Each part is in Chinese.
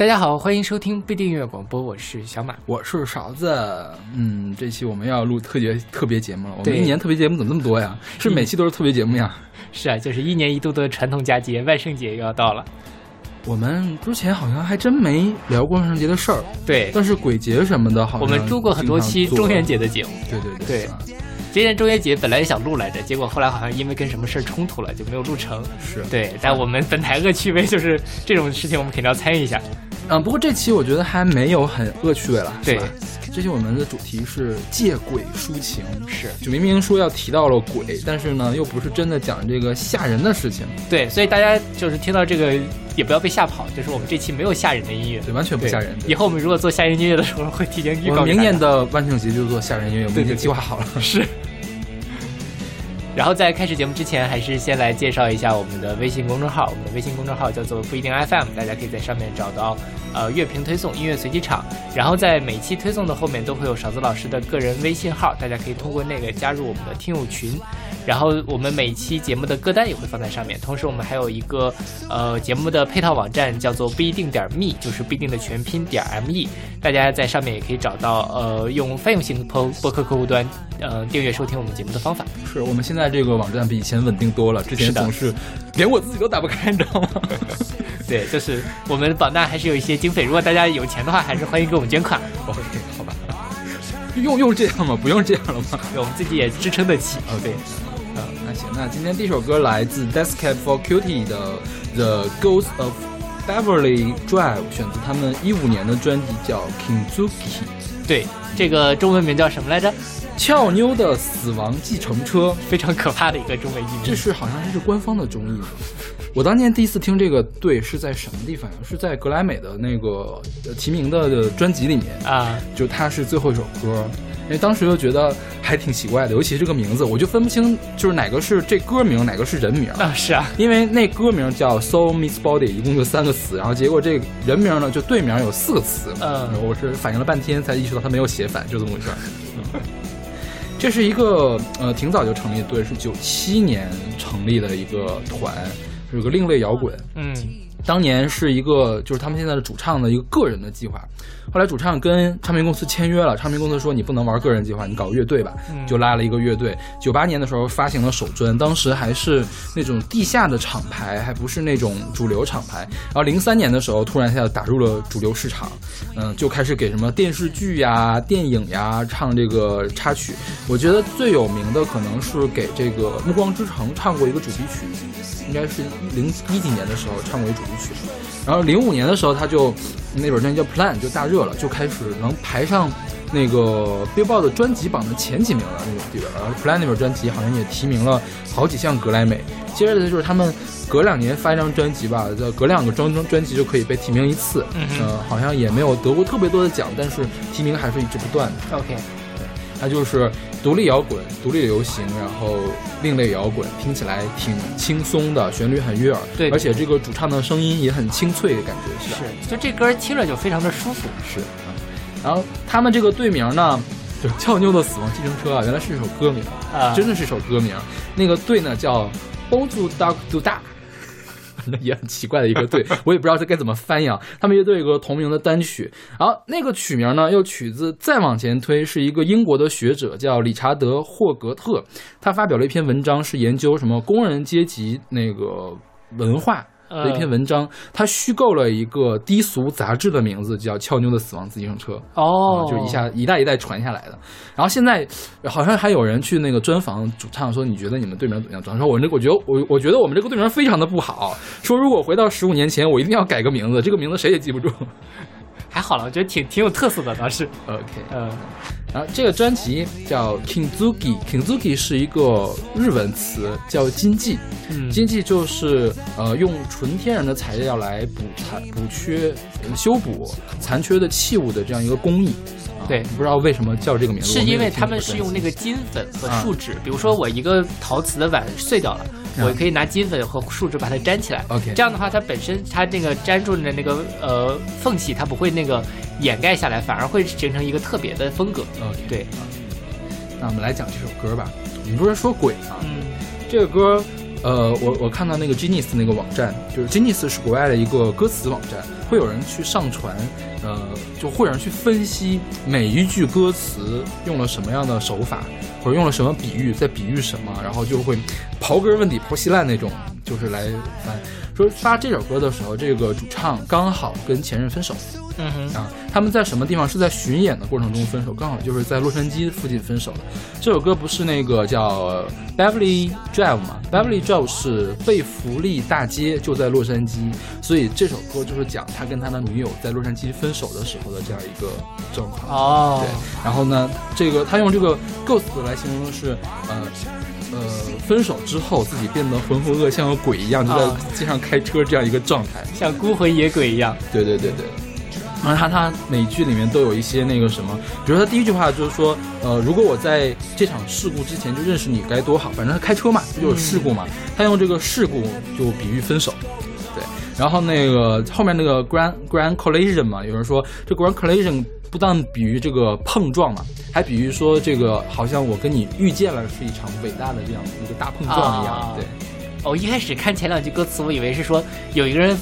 大家好，欢迎收听必定音乐广播，我是小马，我是勺子。嗯，这期我们要录特别特别节目了。我们一年特别节目怎么那么多呀？是每期都是特别节目呀？是啊，就是一年一度的传统佳节，万圣节又要到了。我们之前好像还真没聊过万圣节的事儿，对，但是鬼节什么的，好像我们录过很多期中元节的节目。对对对今年中元节本来也想录来着，结果后来好像因为跟什么事儿冲突了，就没有录成。是。对，但我们本台恶趣味就是这种事情，我们肯定要参与一下。嗯，不过这期我觉得还没有很恶趣味了，对吧？这期我们的主题是借鬼抒情，是就明明说要提到了鬼，但是呢，又不是真的讲这个吓人的事情，对，所以大家就是听到这个也不要被吓跑，就是我们这期没有吓人的音乐，对，完全不吓人。以后我们如果做吓人音乐的时候，会提前预告明年的万圣节就做吓人音乐，我们已经计划好了。是。然后在开始节目之前，还是先来介绍一下我们的微信公众号。我们的微信公众号叫做不一定 FM，大家可以在上面找到呃乐评推送、音乐随机场。然后在每期推送的后面都会有勺子老师的个人微信号，大家可以通过那个加入我们的听友群。然后我们每期节目的歌单也会放在上面，同时我们还有一个呃节目的配套网站，叫做不一定点 me，就是不一定的全拼点 me，大家在上面也可以找到呃用泛用型播播客客户端呃订阅收听我们节目的方法。是我们现在这个网站比以前稳定多了，之前总是连我自己都打不开，你知道吗？对，就是我们榜单还是有一些经费，如果大家有钱的话，还是欢迎给我们捐款，OK，好吧，用用这样吗？不用这样了吗 对我们自己也支撑得起。哦，对，呃，那行，那今天第一首歌来自 Death Cab for Cutie 的《The Ghost of Beverly Drive》，选自他们一五年的专辑叫《Kinzuki》，对，这个中文名叫什么来着？俏妞的死亡计程车。非常可怕的一个中文译名。这是好像是官方的中译吧。我当年第一次听这个队是在什么地方呀？是在格莱美的那个呃提名的的专辑里面，啊，就它是最后一首歌。因为当时就觉得还挺奇怪的，尤其是这个名字，我就分不清就是哪个是这歌名，哪个是人名。啊是啊，因为那歌名叫 Soul Meets Body，一共就三个词，然后结果这人名呢就队名有四个词，嗯我是反应了半天才意识到他没有写反，就这么回事这是一个呃挺早就成立的队，是九七年成立的一个团，有个另类摇滚。嗯，当年是一个就是他们现在的主唱的一个个人的计划，后来主唱跟唱片公司签约了，唱片公司说你不能玩个人计划，你搞乐队吧，嗯就拉了一个乐队。九八年的时候发行了首专，当时还是那种地下的厂牌，还不是那种主流厂牌。然后零三年的时候，突然一下打入了主流市场，嗯，就开始给什么电视剧呀、电影呀唱这个插曲。我觉得最有名的可能是给这个《暮光之城》唱过一个主题曲，应该是零一几年的时候唱过一主题曲。然后零五年的时候，他就那本专辑叫《Plan》就大热了，就开始能排上那个 Billboard 的专辑榜的前几名了那种地儿。然后《Plan》那本专辑好像也提名了好几项格莱美。接着就是他们隔两年发一张专辑吧，就隔两个专专专辑就可以被提名一次。呃，好像也没有得过特别多的奖，但是提名还是一直不断的。OK，它就是独立摇滚、独立流行，然后另类摇滚，听起来挺轻松的，旋律很悦耳，对而且这个主唱的声音也很清脆，感觉是吧是，就这歌听着就非常的舒服。是。嗯然后他们这个队名呢，就是俏妞的死亡计程车啊，原来是一首歌名，啊，真的是一首歌名。那个队呢叫。反也很奇怪的一个队，我也不知道这该怎么翻译啊。他们乐队有个同名的单曲，然后那个曲名呢又取自再往前推，是一个英国的学者叫理查德·霍格特，他发表了一篇文章，是研究什么工人阶级那个文化。的一篇文章，他虚构了一个低俗杂志的名字，叫《俏妞的死亡自行车》。哦，啊，就一下一代一代传下来的。然后现在好像还有人去那个专访主唱说，你觉得你们队名怎么样？主唱说，我这我觉得我我觉得我们这个队名非常的不好。说如果回到十五年前，我一定要改个名字，这个名字谁也记不住。还好了，我觉得挺挺有特色的倒是。OK，嗯，然后这个专辑叫 Kinzuki，Kinzuki 是一个日文词，叫金继。嗯，金继就是呃用纯天然的材料来补残、补缺、呃修补残缺的器物的这样一个工艺。啊对不知道为什么叫这个名字，是因为他们是用那个金粉和啊树脂，比如说我一个陶瓷的碗碎掉了，啊我可以拿金粉和树脂把它粘起来。OK 这样的话，它本身它那个粘住的那个呃缝隙，它不会那个掩盖下来，反而会形成一个特别的风格。OK，对，那我们来讲这首歌吧。你不是说鬼吗？嗯这个歌呃，我我看到那个 Genius 那个网站，就是 Genius 是国外的一个歌词网站，会有人去上传，呃，就会有人去分析每一句歌词用了什么样的手法，或者用了什么比喻，在比喻什么，然后就会刨根问底、刨稀烂那种，就是来翻。说发这首歌的时候，这个主唱刚好跟前任分手。嗯哼啊，他们在什么地方是在巡演的过程中分手，刚好就是在洛杉矶附近分手的。这首歌不是那个叫 Beverly Drive 吗？Beverly Drive 是贝弗利大街，就在洛杉矶，所以这首歌就是讲他跟他的女友在洛杉矶分手的时候的这样一个状况。哦，对，然后呢，这个他用这个 ghost 来形容的是，呃呃，分手之后自己变得浑浑噩，像个鬼一样，就在街上开车这样一个状态，像孤魂野鬼一样。对对对对。然后他他每句里面都有一些那个什么，比如他第一句话就是说，呃，如果我在这场事故之前就认识你该多好，反正他开车嘛，不就有事故嘛，他用这个事故就比喻分手，对。然后那个后面那个 grand grand collision 嘛，有人说这 grand collision 不但比喻这个碰撞嘛，还比喻说这个好像我跟你遇见了是一场伟大的这样一个大碰撞一样，对。哦，一开始看前两句歌词，我以为是说有一个人。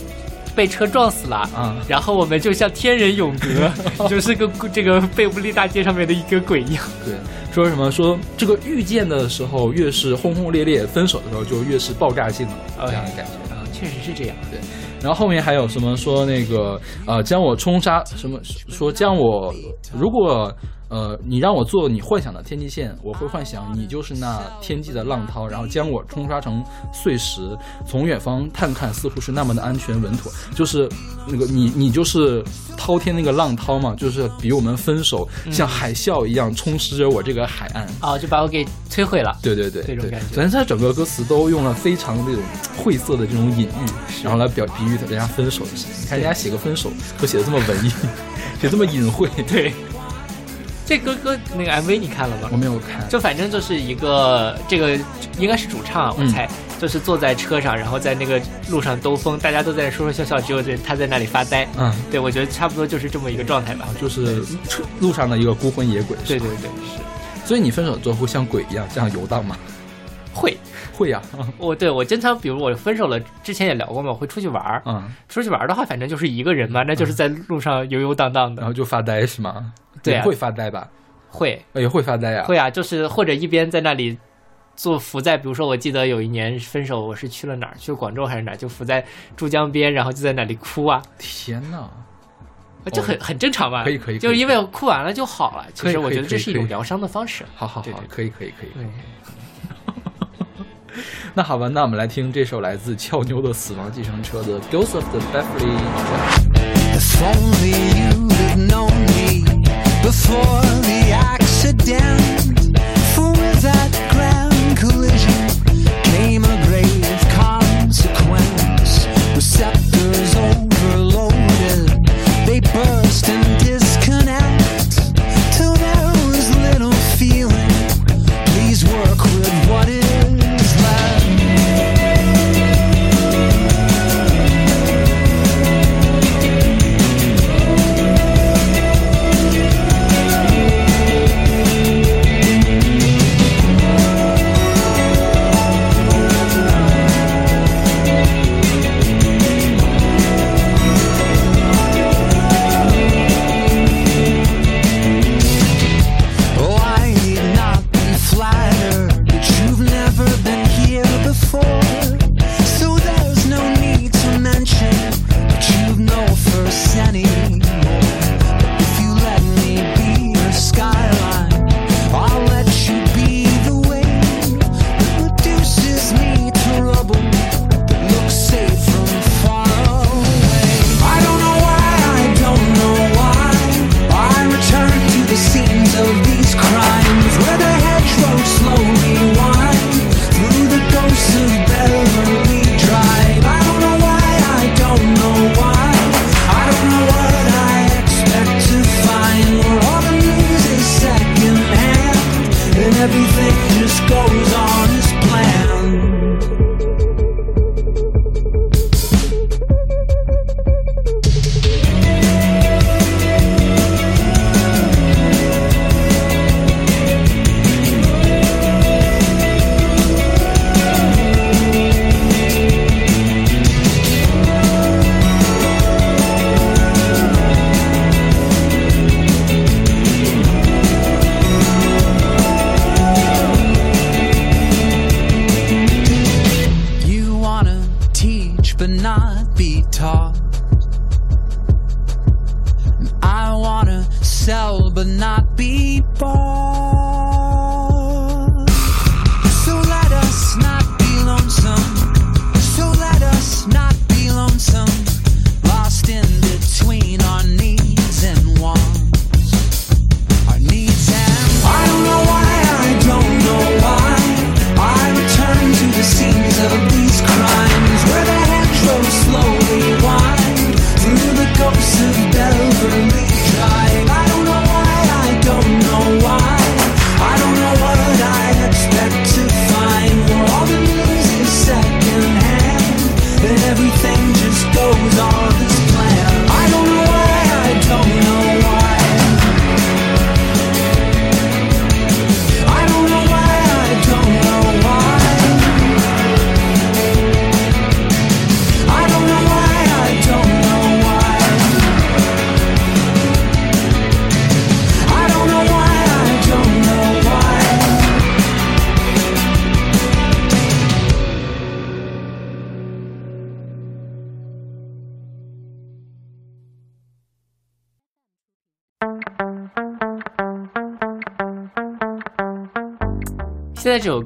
被车撞死了啊！然后我们就像天人永隔，就是个这个贝弗利大街上面的一个鬼一样。对，说什么说这个遇见的时候越是轰轰烈烈，分手的时候就越是爆炸性的这样的感觉啊，确实是这样。对，然后后面还有什么说那个呃将我冲杀什么说将我如果。呃，你让我做你幻想的天际线，我会幻想你就是那天际的浪涛，然后将我冲刷成碎石。从远方探看，似乎是那么的安全稳妥。就是那个你，你就是滔天那个浪涛嘛，就是比我们分手像海啸一样充斥着我这个海岸啊，就把我给摧毁了。对对对，这种感觉。反正他整个歌词都用了非常那种晦涩的这种隐喻，然后来表比喻人家分手的事情。你看人家写个分手，都写的这么文艺，写这么隐晦，对。这歌歌那个 MV 你看了吗？我没有看，就反正就是一个这个应该是主唱，我猜就是坐在车上，然后在那个路上兜风，大家都在说说笑笑，只有这他在那里发呆。嗯，对，我觉得差不多就是这么一个状态吧，就是车路上的一个孤魂野鬼。对对对，是。所以你分手之后会像鬼一样这样游荡吗？会会呀，我对我经常，比如我分手了，之前也聊过嘛，我会出去玩儿。嗯，出去玩儿的话，反正就是一个人嘛，那就是在路上游游荡荡的，然后就发呆是吗？对，会发呆吧。会也会发呆呀，会啊，就是或者一边在那里做伏在，比如说我记得有一年分手，我是去了哪儿？去广州还是哪儿？就伏在珠江边，然后就在那里哭啊！天哪，就很很正常嘛，可以可以，就是因为哭完了就好了。其实我觉得这是一种疗伤的方式。好好好，可以可以可以。那好吧，那我们来听这首来自俏妞的死亡计程车的《Ghost of the Beverly》。Before the accident. That grand collision came a grave consequence. Receptors overloaded,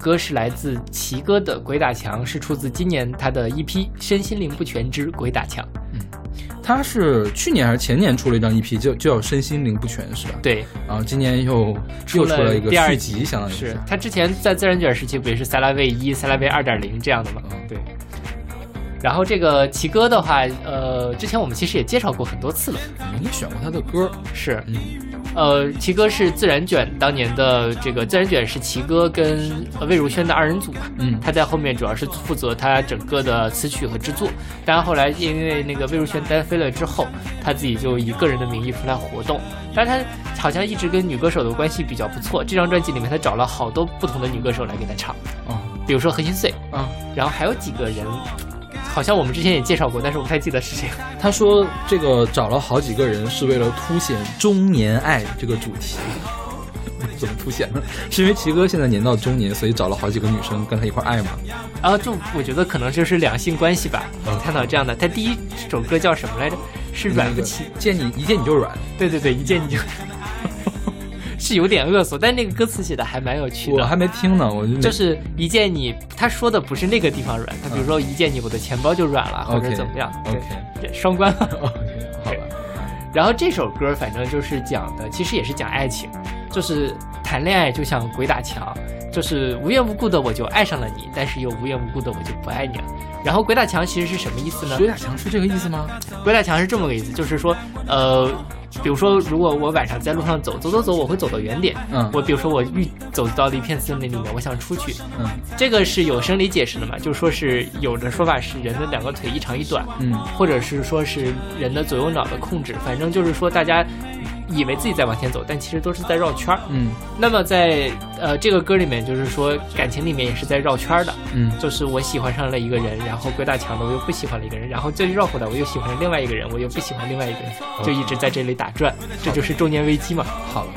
歌是来自奇哥的《鬼打墙》，是出自今年他的一批《身心灵不全之鬼打墙》。嗯他是去年还是前年出了一张 EP，就就叫《身心灵不全》，是吧？。对，然后今年又又出了一个第二续集，相当于是他之前在自然卷时期不也是塞拉维一、塞拉维二点零这样的吗？嗯对。然后这个奇哥的话，呃，之前我们其实也介绍过很多次了，我们也选过他的歌，是，嗯呃，奇哥是自然卷当年的这个自然卷是奇哥跟呃魏如萱的二人组嘛，嗯。他在后面主要是负责他整个的词曲和制作，当然后来因为那个魏如萱单飞了之后，他自己就以个人的名义出来活动，但是他好像一直跟女歌手的关系比较不错，这张专辑里面他找了好多不同的女歌手来给他唱，嗯比如说何心碎，嗯，然后还有几个人，好像我们之前也介绍过，但是我不太记得是谁。他说这个找了好几个人是为了凸显中年爱这个主题。怎么凸显呢？是因为奇哥现在年到中年，所以找了好几个女生跟他一块儿爱吗？然后就我觉得可能就是两性关系吧，嗯探讨这样的。他第一首歌叫什么来着？是软不起。见你一见你就软，对对对，一见你就，是有点恶俗，但那个歌词写的还蛮有趣的。我还没听呢，我就就是一见你，他说的不是那个地方软，他比如说一见你，我的钱包就软了，或者怎么样。对 OK 对，双关。OK，好吧，然后这首歌反正就是讲的，其实也是讲爱情，就是谈恋爱就像鬼打墙，就是无缘无故的我就爱上了你，但是又无缘无故的我就不爱你了。然后鬼打墙其实是什么意思呢？鬼打墙是这个意思吗？鬼打墙是这么个意思，就是说，呃，比如说，如果我晚上在路上走走走走，我会走到远点。嗯我比如说我遇走到了一片森林里面，我想出去，嗯这个是有生理解释的嘛？就说是有的说法是人的两个腿一长一短，嗯或者是说是人的左右脑的控制，反正就是说大家以为自己在往前走，但其实都是在绕圈儿。嗯那么在呃这个歌里面，就是说感情里面也是在绕圈儿的，嗯就是我喜欢上了一个人，然后鬼打墙的我又不喜欢了一个人，然后再绕回来我又喜欢了另外一个人，我又不喜欢另外一个人，就一直在这里打转，这就是中年危机嘛。好了。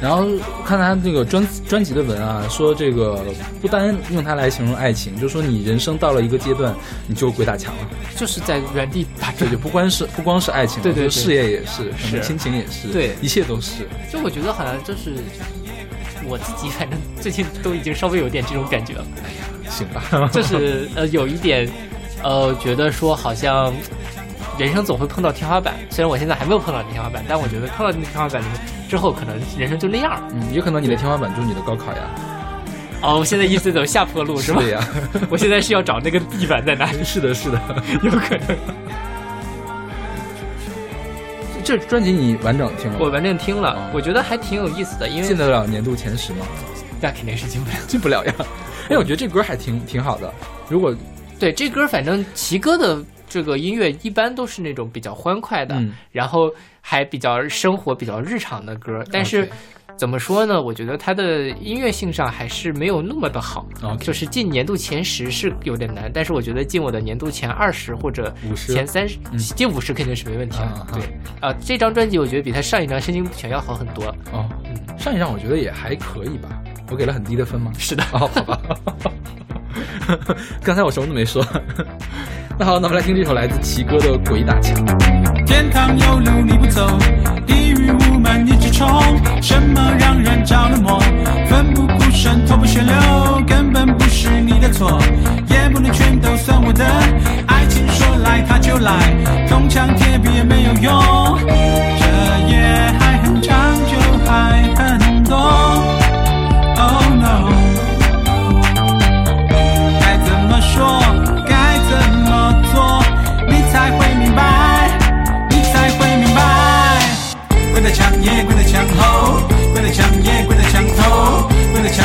然后看他这个专专辑的文啊，说这个不单用它来形容爱情，就说你人生到了一个阶段，你就鬼打墙了。就是 在原地打这转。就不光是不光是爱情了，对对对事业也是，可是亲情也是，对一切都是。就我觉得好像就是我自己，反正最近都已经稍微有点这种感觉了，哎呀行吧，就是呃有一点呃觉得说好像人生总会碰到天花板，虽然我现在还没有碰到天花板，但我觉得碰到那天花板之后，可能人生就那样了。嗯，有可能你的天花板就是你的高考呀，哦，我现在一直走下坡路是吧？对呀，我现在是要找那个地板在哪里，是的，是的。有可能。这专辑你完整听了吗？我完整听了哦，我觉得还挺有意思的，因为进得了年度前十吗？那肯定是进不了。进不了呀。哎，我觉得这歌还挺挺好的。如果对，这歌反正齐哥的这个音乐一般都是那种比较欢快的，嗯然后还比较生活、比较日常的歌。但是怎么说呢？我觉得它的音乐性上还是没有那么的好。就是进年度前十是有点难，但是我觉得进我的年度前二十或者50前三十、嗯进五十肯定是没问题的。对啊、这张专辑我觉得比他上一张《身心不全》要好很多。哦，嗯，上一张我觉得也还可以吧，我给了很低的分吗？是的。哦，好吧。刚才我什么都没说。那 好，那我们来听这首来自奇哥的《鬼打墙》。天堂有路你不走，地狱无门你直冲。什么让人着了魔？奋不顾身，头破血流，根本不是你的错，也不能全都算我的。爱情说来它就来，铜墙铁壁也没有用。这夜还很长，就还很多。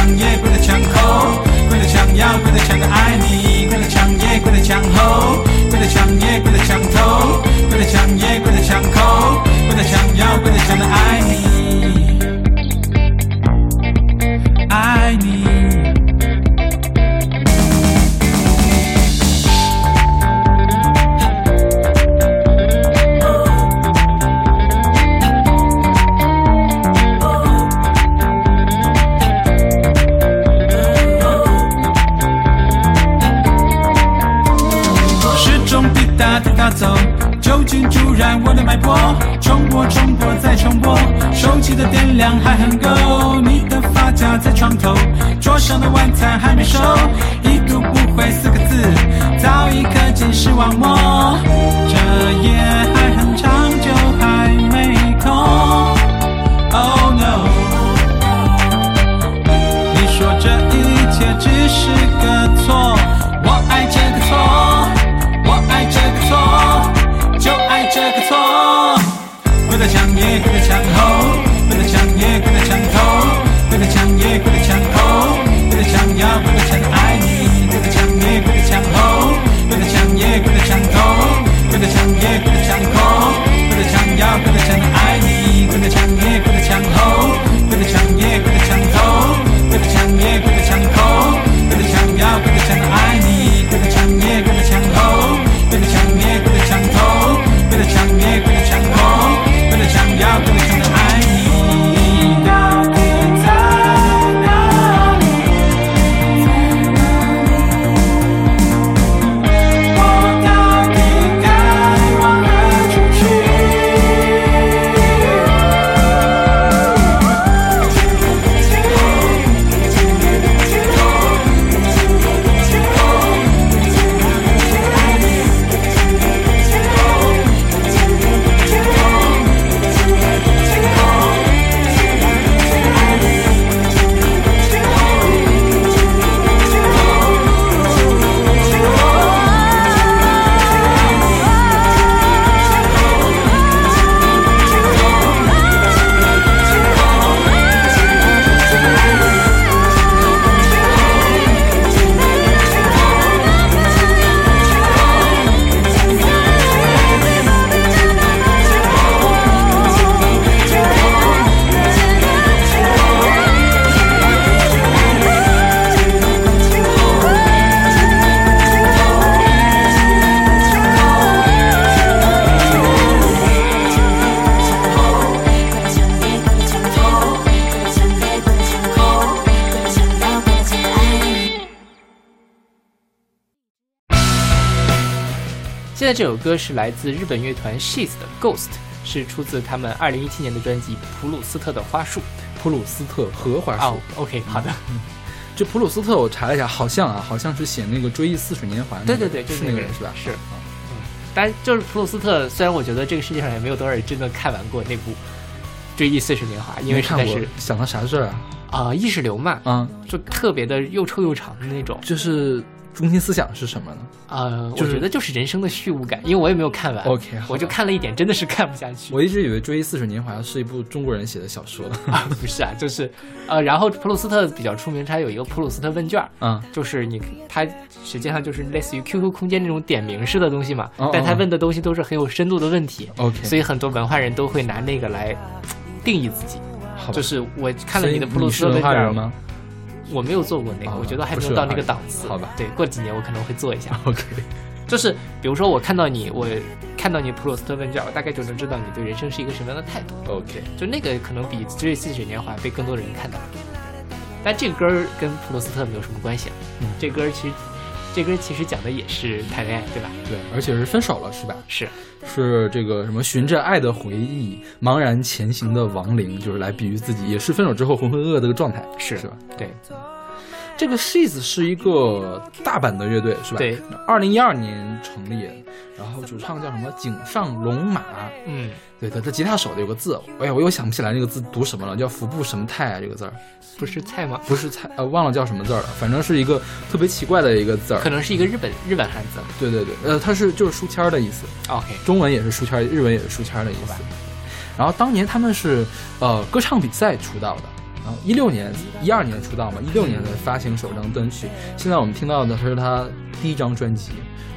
鬼在墙也跪在墙后，跪在墙要跪在墙的爱你，跪在墙也跪在墙后，跪在墙也跪在墙头，跪在墙也跪在墙口，跪在墙要跪在墙的爱你，酒精助燃我的脉搏，重播重播再重播，手机的电量还很够，你的发夹在床头，桌上的晚餐还没收。一读不回四个字，早已刻进视网膜，yeah. 在这首歌是来自日本乐团 She's 的 Ghost，是出自他们二零一七年的专辑《普鲁斯特的花束》。普鲁斯特荷花哦树。，OK，好的，这普鲁斯特我查了一下，好像啊，好像是写那个《追忆似水年华》那个。对对对，就是是那个人是吧？是。嗯，当然就是普鲁斯特，虽然我觉得这个世界上也没有多少人真的看完过那部《追忆似水年华》，因为没看过实在是，想到啥事儿啊？啊、意识流嘛，嗯，就特别的又臭又长的那种。就是中心思想是什么呢呃，就是我觉得就是人生的虚无感，因为我也没有看完 OK，我就看了一点，真的是看不下去。我一直以为《追忆似水年华》是一部中国人写的小说。啊，不是啊，就是呃，然后普鲁斯特比较出名，他有一个普鲁斯特问卷儿，嗯，就是你他实际上就是类似于 QQ 空间那种点名式的东西嘛，哦但他哦问的东西都是很有深度的问题，OK，所以很多文化人都会拿那个来定义自己。就是我看了你的普鲁斯特问卷儿吗？我没有做过那个，哦我觉得还没有到那个档次。好吧对，过几年我可能会做一下。OK，就是比如说我看到你，我看到你普鲁斯特问卷，我大概就能知道你对人生是一个什么样的态度。OK，就那个可能比《追忆似水年华》被更多的人看到。但这个歌儿跟普鲁斯特没有什么关系啊。嗯这歌儿其实，这歌其实讲的也是谈恋爱，对吧？对，而且是分手了，是吧？是，是这个什么循着爱的回忆茫然前行的亡灵，就是来比喻自己也是分手之后浑浑噩噩的一个状态，是是吧？对，这个 She's 是一个大阪的乐队，是吧？对，二零一二年成立，然后主唱叫什么井上龙马，嗯，对，他他吉他手的有个字，哎呀，我又想不起来那个字读什么了，叫服部什么泰啊，这个字儿不是菜吗？不是菜，呃，忘了叫什么字儿了，反正是一个特别奇怪的一个字儿可。能是一个日本日本汉字。对对对，呃，它是就是书签儿的意思，OK，中文也是书签儿，日文也是书签儿的意思。然后当年他们是呃歌唱比赛出道的，然后一六年、一二年出道嘛，一六年的发行首张单曲。现在我们听到的是他第一张专辑，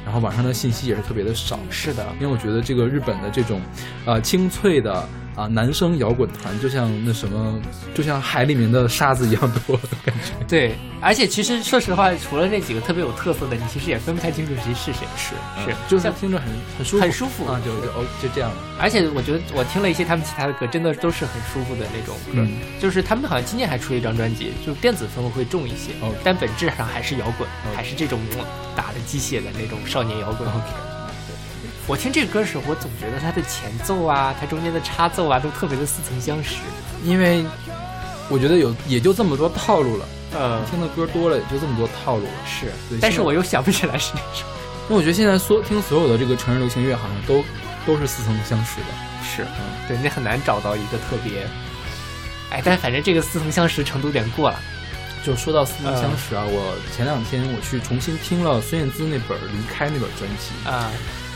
然后网上的信息也是特别的少。是的，因为我觉得这个日本的这种，呃，清脆的啊、男生摇滚团，就像那什么，就像海里面的沙子一样多的感觉。对，而且其实说实话，除了那几个特别有特色的，你其实也分不太清楚谁是谁。是是，就是像听着很很舒服，很舒服啊，就就哦就这样。而且我觉得我听了一些他们其他的歌，真的都是很舒服的那种歌。嗯就是他们好像今年还出了一张专辑，就是电子风格会重一些 OK 但本质上还是摇滚还是这种嗯打的机械的那种少年摇滚。我听这个歌的时候，我总觉得它的前奏啊，它中间的插奏啊，都特别的似曾相识。因为我觉得有也就这么多套路了，呃，听的歌多了也就这么多套路了。是但是我又想不起来是哪首。那我觉得现在所听所有的这个成人流行乐，好像都都是似曾相识的。是，对，你很难找到一个特别。哎，但反正这个似曾相识程度有点过了。就说到似曾相识啊，我前两天我去重新听了孙燕姿那本《离开》那本专辑，啊，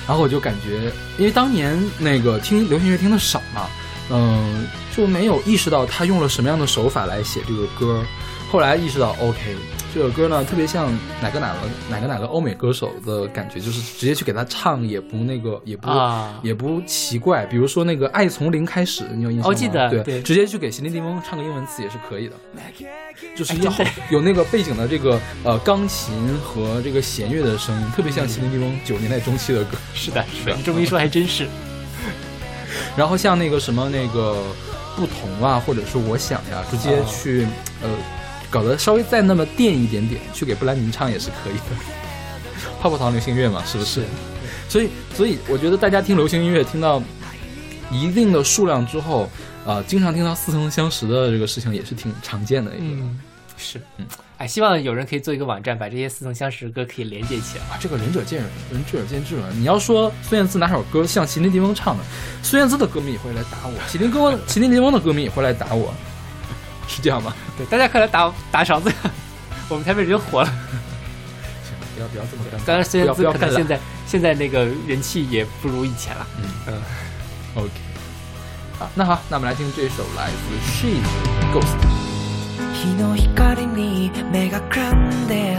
然后我就感觉，因为当年那个听流行乐听的少嘛，嗯、就没有意识到他用了什么样的手法来写这个歌。后来意识到，OK，这首歌呢特别像哪个哪个哪个哪个欧美歌手的感觉，就是直接去给他唱也不那个也不、啊也不奇怪。比如说那个《爱从零开始》，你有印象吗？哦记得对，对直接去给席琳迪翁唱个英文词也是可以的。就是要有那个背景的这个呃钢琴和这个弦乐的声音，特别像席琳迪翁九十年代中期的歌。是的，是的，你这么一说还真是。然后像那个什么那个不同啊，或者是我想呀，直接去、呃搞得稍微再那么电一点点，去给布兰妮唱也是可以的。泡泡糖流行乐嘛，是不是？所以所以我觉得大家听流行音乐听到一定的数量之后，啊、经常听到似曾相识的这个事情也是挺常见的一个。嗯，是，嗯，哎，希望有人可以做一个网站，把这些似曾相识的歌可以连接起来。啊，这个仁者见仁，仁者见智嘛。你要说孙燕姿哪首歌像席琳迪翁唱的，孙燕姿的歌迷也会来打我，席琳歌席琳迪翁的歌迷也会来打我，是这样吗？对，大家快来打打勺子，我们台北人就火了。行，不要不要这么尴尬。当然，孙燕姿不要不要干了可能现在现在那个人气也不如以前了。嗯 OK，好，那好，那我们来听这首来自 She 的 Ghost。日の光に目がくらんで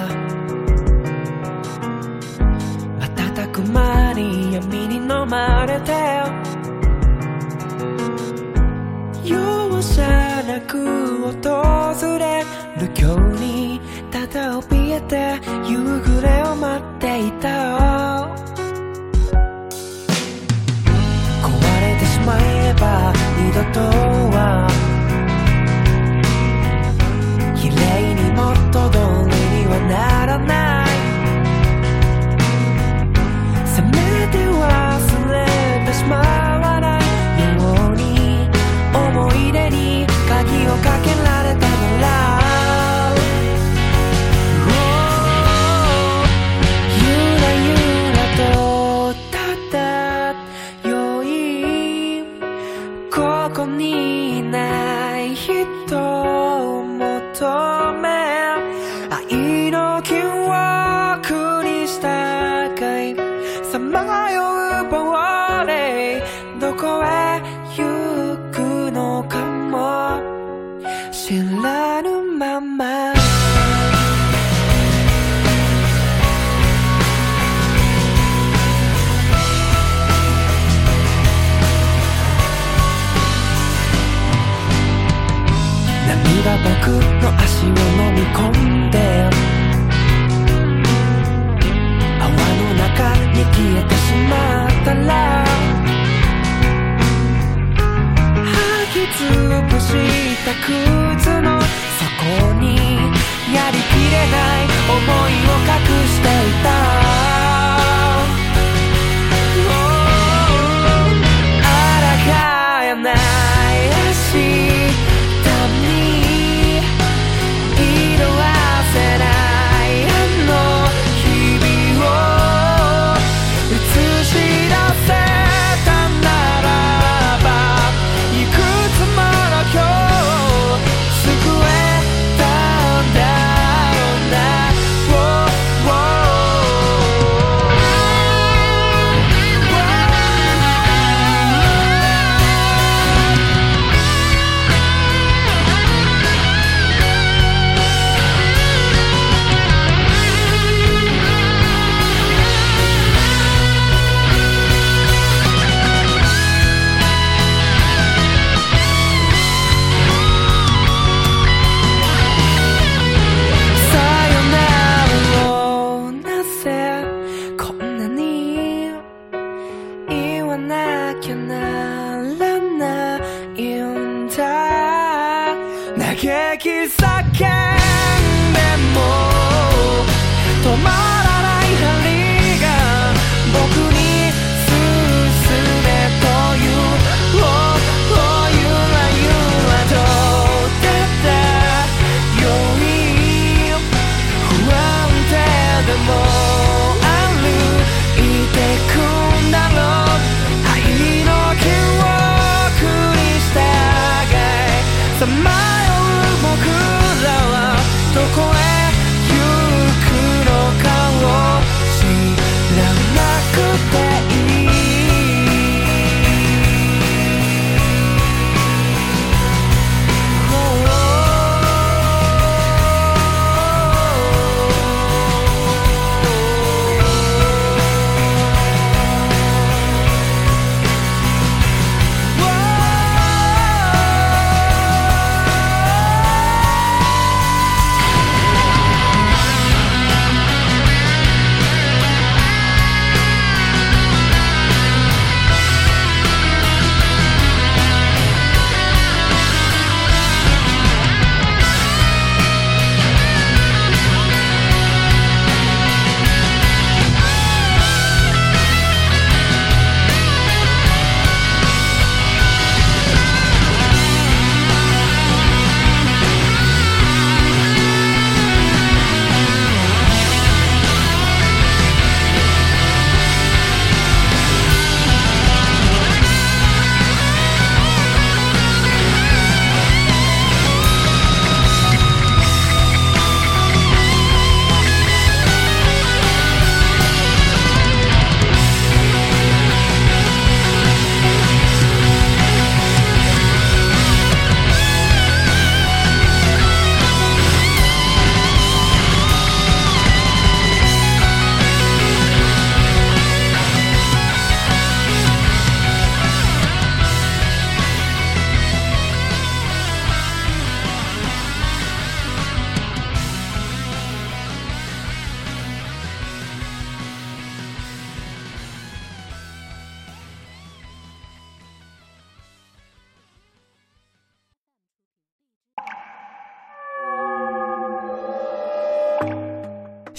瞬く間に闇に飲まれて容赦 なく訪れる今日にただ怯えて夕暮れを待っていた。壊れてしまえば二度とは綺麗に元通りにはならない。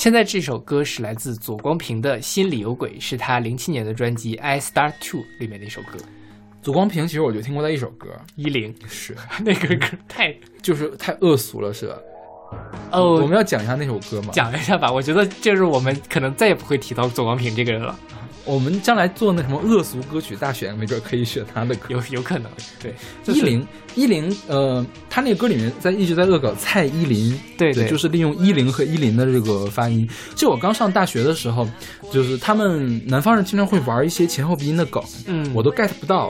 现在这首歌是来自左光平的《心里有鬼》，是他零七年的专辑《I Start To》里面的一首歌。左光平其实我就听过他一首歌，一零是 那个歌太就是太恶俗了，是吧？哦，我们要讲一下那首歌吗？讲一下吧。我觉得就是我们可能再也不会提到左光平这个人了，我们将来做那什么恶俗歌曲大选，没准可以选他的歌。有有可能。对，就是一零一零，呃，他那个歌里面在一直在恶搞蔡依林，对对就是利用一零和一零的这个发音。就我刚上大学的时候，就是他们南方人经常会玩一些前后鼻音的梗，嗯，我都 get 不到，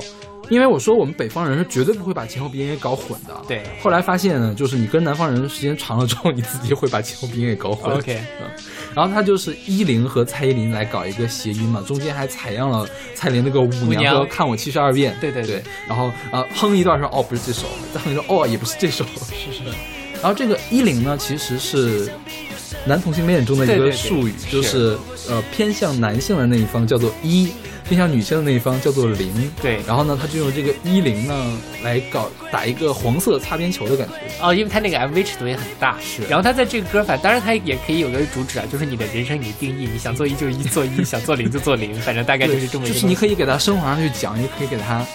因为我说我们北方人是绝对不会把前后鼻音给搞混的。对后来发现呢，就是你跟南方人时间长了之后，你自己会把前后鼻音给搞混。OK 嗯，然后他就是依林和蔡依林来搞一个谐音嘛，中间还采样了蔡依林那个舞娘舞娘和看我七十二变。对对对对然后呃哼一段说哦不是这首，再哼一段哦也不是这首。是是是，然后这个依林呢，其实是男同性恋中的一对对对个术语，就是呃偏向男性的那一方叫做一，偏向女性的那一方叫做零。对然后呢，他就用这个一零呢来搞打一个黄色擦边球的感觉。哦，因为他那个 MV 尺度也很大，是然后他在这个歌反，当然他也可以有个主旨啊，就是你的人生你定义，你想做一就一做一，想做零就做零，反正大概就是这么一个。就是你可以给他升华上去讲，也可以给他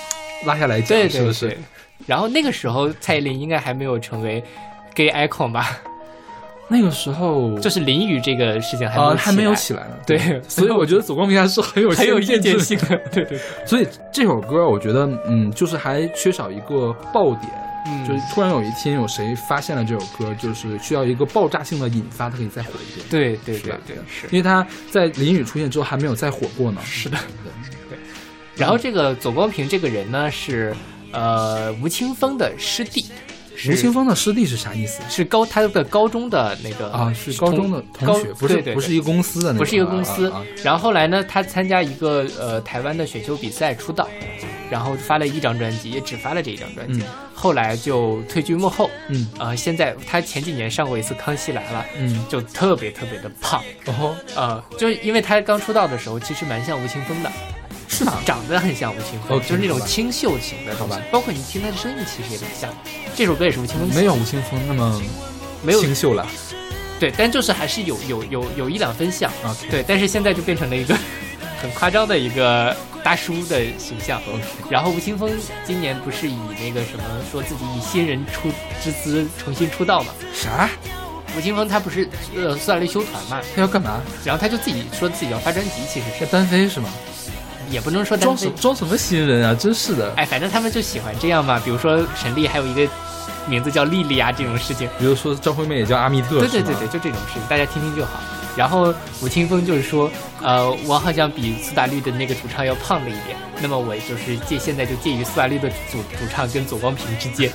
拉下来讲，对对是不是对？然后那个时候蔡依林应该还没有成为 gay icon 吧？那个时候就是淋雨这个事情还没有啊还没有起起来呢。对所以我觉得左光平还是很有，很有先借鉴见性的。对对，所以这首歌，我觉得，嗯，就是还缺少一个爆点，嗯就是突然有一天有谁发现了这首歌，就是需要一个爆炸性的引发，它可以再火一遍。对对对对是。因为它在淋雨出现之后还没有再火过呢。是的，对然后这个左光平这个人呢是呃吴青峰的师弟，是吴青峰的师弟是啥意思？是高他的高中的那个啊，是高中的同学，不是对对对不是一个公司的不是一个公司。啊啊啊然后后来呢，他参加一个呃台湾的选秀比赛出道，然后发了一张专辑，也只发了这一张专辑。嗯后来就退居幕后。嗯呃，现在他前几年上过一次《康熙来了》，嗯，就特别特别的胖。哦，呃，就是因为他刚出道的时候，其实蛮像吴青峰的。是吗？长得很像吴青峰就是那种清秀型的，好吧包括你听他的声音，其实也很像。这首歌也是吴青峰没有吴青峰那么没有清秀了。对，但就是还是有有有有一两分像。对，但是现在就变成了一个 很夸张的一个大叔的形象。然后吴青峰今年不是以那个什么说自己以新人出之姿重新出道嘛？啥？吴青峰他不是呃苏打绿修团嘛，他要干嘛？然后他就自己说自己要发专辑，其实是单飞是吗？也不能说装什，装什么新人啊？真是的。哎，反正他们就喜欢这样嘛。比如说沈丽还有一个名字叫丽丽啊这种事情，比如说张惠妹也叫阿密特，对对对对，就这种事情，大家听听就好。然后吴青峰就是说，呃，我好像比苏打绿的那个主唱要胖了一点，那么我就是介现在就介于苏打绿的主主唱跟左光平之间，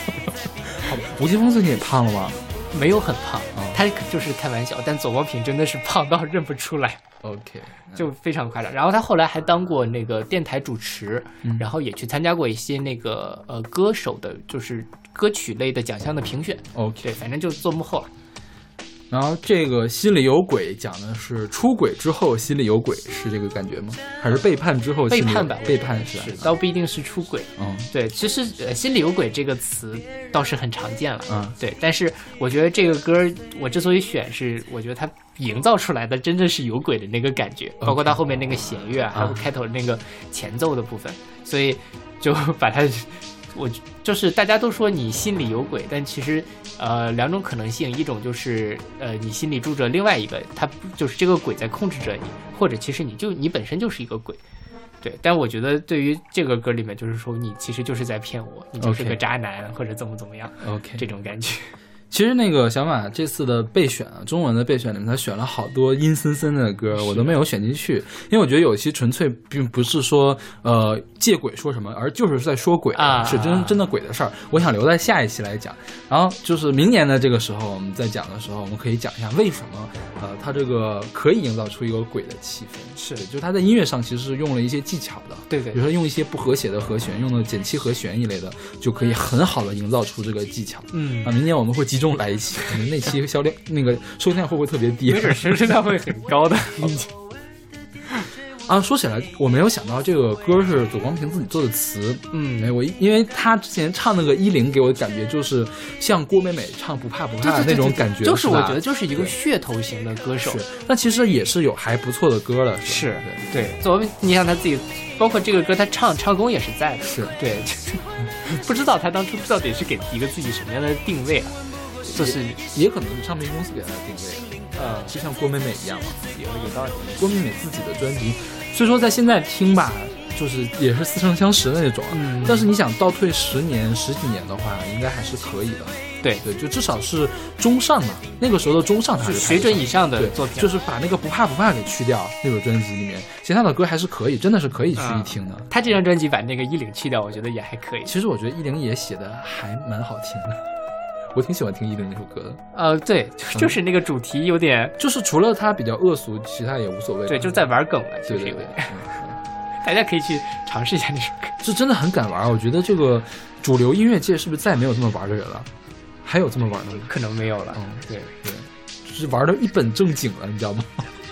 吴青峰最近也胖了吗没有很胖哦，他就是开玩笑，但左光平真的是胖到认不出来。？OK，就非常夸张。然后他后来还当过那个电台主持，嗯然后也去参加过一些那个呃歌手的，就是歌曲类的奖项的评选。OK。对，反正就做幕后了。然后这个心里有鬼讲的是出轨之后心里有鬼，是这个感觉吗？还是背叛之后背叛吧，背叛是倒不一定是出轨。嗯。对，其实呃，心里有鬼这个词倒是很常见了。嗯。对，但是我觉得这个歌我之所以选是，我觉得它营造出来的真的是有鬼的那个感觉，包括它后面那个弦乐啊，还有啊开头那个前奏的部分，所以就 把它，我就是大家都说你心里有鬼，但其实呃两种可能性，一种就是呃你心里住着另外一个，他就是这个鬼在控制着你，或者其实你就你本身就是一个鬼。对，但我觉得对于这个歌里面，就是说你其实就是在骗我，你就是个渣男或者怎么怎么样 OK，这种感觉。其实那个小马这次的备选啊，中文的备选里面，他选了好多阴森森的歌，我都没有选进去，因为我觉得有些纯粹并不是说呃借鬼说什么，而就是在说鬼，啊是真真的鬼的事儿。我想留在下一期来讲。然后就是明年的这个时候，我们在讲的时候，我们可以讲一下为什么呃他这个可以营造出一个鬼的气氛。是，就是他在音乐上其实是用了一些技巧的。对对比如说用一些不和谐的和弦，用的减七和弦一类的，就可以很好的营造出这个技巧。嗯啊，明年我们会集中来一期，可 能那期销量那个收听量会不会特别低？没准收听量会很高的。啊，说起来，我没有想到这个歌是左光平自己做的词。嗯哎，我因为他之前唱那个一零，给我的感觉就是像郭美美唱不怕不怕的那种感觉，就是我觉得就是一个噱头型的歌手是。，但其实也是有还不错的歌的，是对，对，左你想他自己，包括这个歌，他唱唱功也是在的。是对，不知道他当初到底是给一个自己什么样的定位啊？就是也可能是唱片公司给他的定位，呃，就像郭美美一样嘛。有有道理。郭美美自己的专辑，所以说在现在听吧，就是也是似曾相识的那种。嗯但是你想倒退十年、十几年的话，应该还是可以的。对，对，就至少是中上嘛，那个时候的中上他就是是水准以上的作品，就是把那个不怕不怕给去掉，那个专辑里面，其他的歌还是可以，真的是可以去啊一听的。他这张专辑把那个衣领去掉，我觉得也还可以。其实我觉得一零也写的还蛮好听的，我挺喜欢听一零那首歌的。呃，对，就就是那个主题有点，就是除了它比较恶俗，其他也无所谓。对，就在玩梗了，其实有点。，大家可以去尝试一下那首歌。这真的很敢玩。我觉得这个主流音乐界是不是再也没有这么玩的人了？还有这么玩的吗？可能没有了。嗯，对对，就是玩的一本正经了，你知道吗？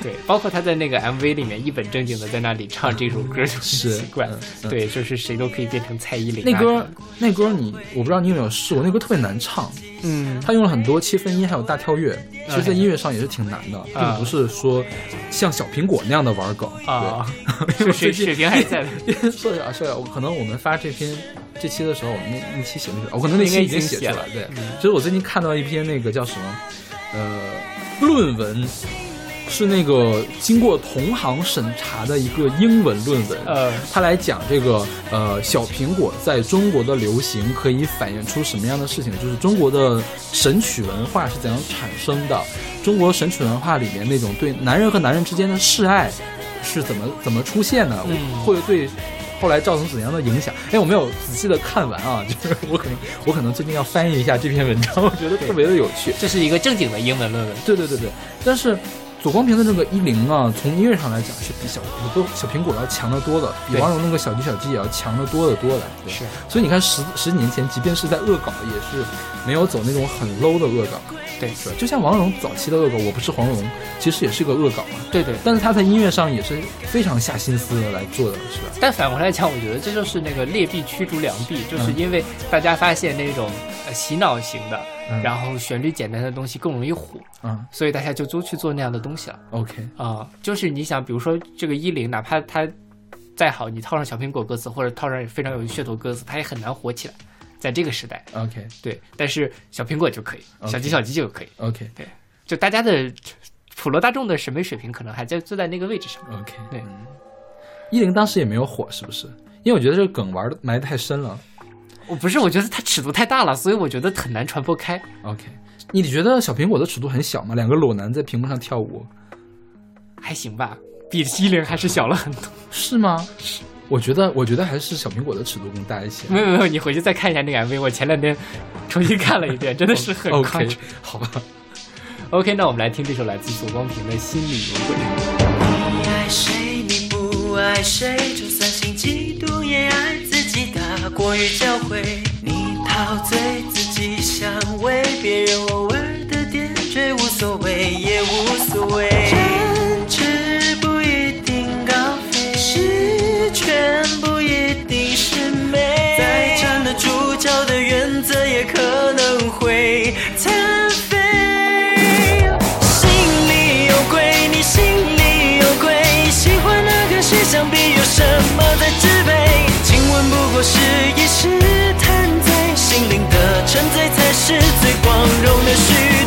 对，包括他在那个 MV 里面一本正经的在那里唱这首歌，就很是奇怪嗯。嗯对，就是谁都可以变成蔡依林啊。那歌那歌你，我不知道你有没有试过，那歌特别难唱，嗯，他用了很多切分音，还有大跳跃，其实，在音乐上也是挺难的，并啊不是说像小苹果那样的玩梗啊，水水平还在的。对说一下，说一下，我可能我们发这篇这期的时候，我们那那期写没写？我可能那期已经写出来应该已经写了对，嗯其实我最近看到一篇那个叫什么，呃，论文。是那个经过同行审查的一个英文论文，呃，他来讲这个呃小苹果在中国的流行可以反映出什么样的事情？就是中国的神曲文化是怎样产生的？中国神曲文化里面那种对男人和男人之间的示爱是怎么怎么出现的？嗯会对后来造成怎样的影响？哎，我没有仔细的看完啊，就是我可能我可能最近要翻译一下这篇文章，我觉得特别的有趣。这是一个正经的英文论文。对对对对，但是左光平的这个一零啊，从音乐上来讲是比小都小苹果要强得多的，比王蓉那个小鸡小鸡也要强得多得多的。对是所以你看十十几年前，即便是在恶搞，也是没有走那种很 low 的恶搞，对是吧？就像王蓉早期的恶搞，我不是黄蓉，其实也是个恶搞嘛。对对。但是他在音乐上也是非常下心思来做的，是吧？但反过来讲，我觉得这就是那个劣币驱逐良币，就是因为大家发现那种呃洗脑型的，嗯然后旋律简单的东西更容易火，嗯。所以大家就都去做那样的东西了，OK，啊、就是你想，比如说这个一零，哪怕它再好，你套上小苹果歌词或者套上非常有噱头歌词，它也很难火起来。在这个时代，OK。对，但是小苹果就可以小鸡小鸡就可以，OK。对就大家的普罗大众的审美水平可能还在坐在那个位置上。OK，对。嗯。一零当时也没有火，是不是？因为我觉得这个梗玩的埋的太深了。我不是，我觉得它尺度太大了，所以我觉得很难传播开。OK，你觉得小苹果的尺度很小吗？两个裸男在屏幕上跳舞，还行吧，比一零还是小了很多。是吗？是我觉得，我觉得还是小苹果的尺度更大一些。没有没有，你回去再看一下那个 MV，我前两天重新看了一遍，真的是很夸 OK，好吧。OK，那我们来听这首来自左光平的《心里有鬼》。你爱谁，你不爱谁，过于教诲。你陶醉自己想为别人偶尔的点缀无所谓，也无所谓。光荣的事。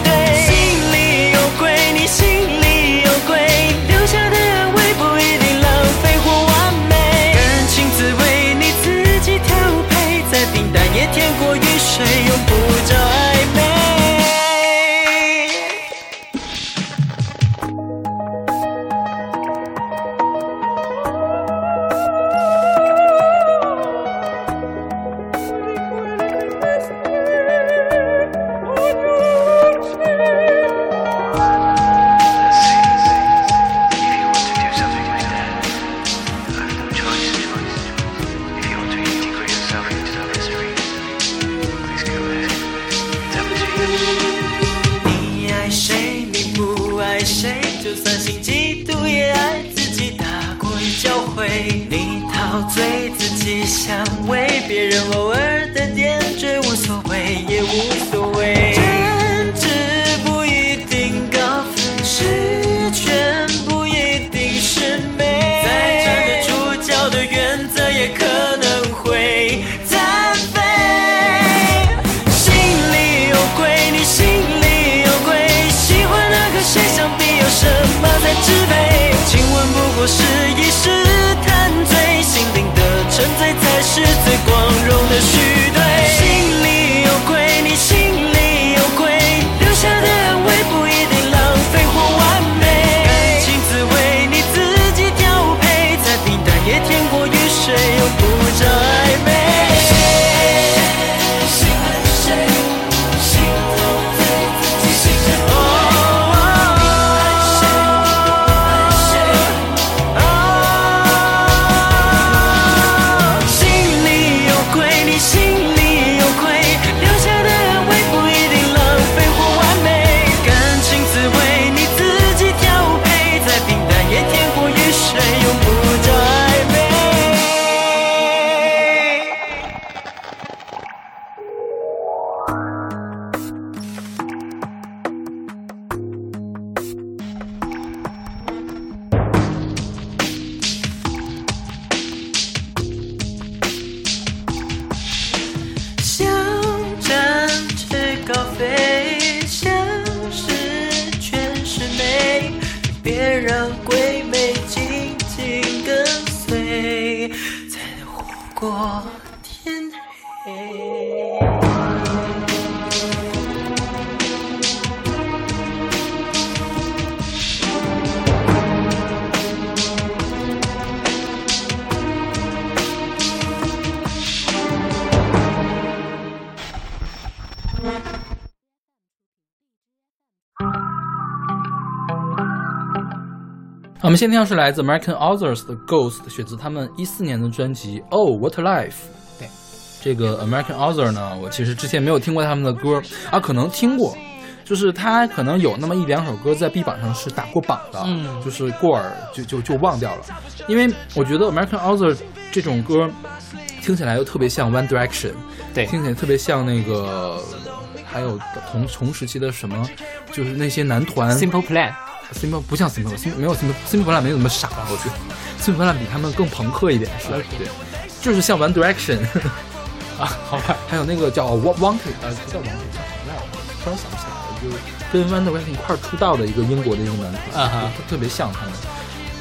就算心嫉妒也爱自己大过于教会。你陶醉自己想为别人偶尔先听到是来自 American Authors 的 Ghost，选自他们一四年的专辑《Oh What Life》。对，这个 American Author 呢，我其实之前没有听过他们的歌啊，可能听过，就是他可能有那么一两首歌在 B 榜上是打过榜的，嗯。就是过耳就就就忘掉了，因为我觉得 American Author 这种歌听起来又特别像 One Direction，对。听起来特别像那个。还有同同时期的什么，就是那些男团。Simple Plan，Simple 不像 Simple 没有 Simple Simple Plan 没有那么傻吧？我觉得 Simple Plan 比他们更朋克一点，是吧？对，就是像 One Direction，啊，好吧，还有那个叫 Wa- Wanted，呃，不叫 Wanted，叫什么来着？突然想不起来了，就是跟 One Direction 一块儿出道的一个英国的一个男团，啊哈就特别像他们。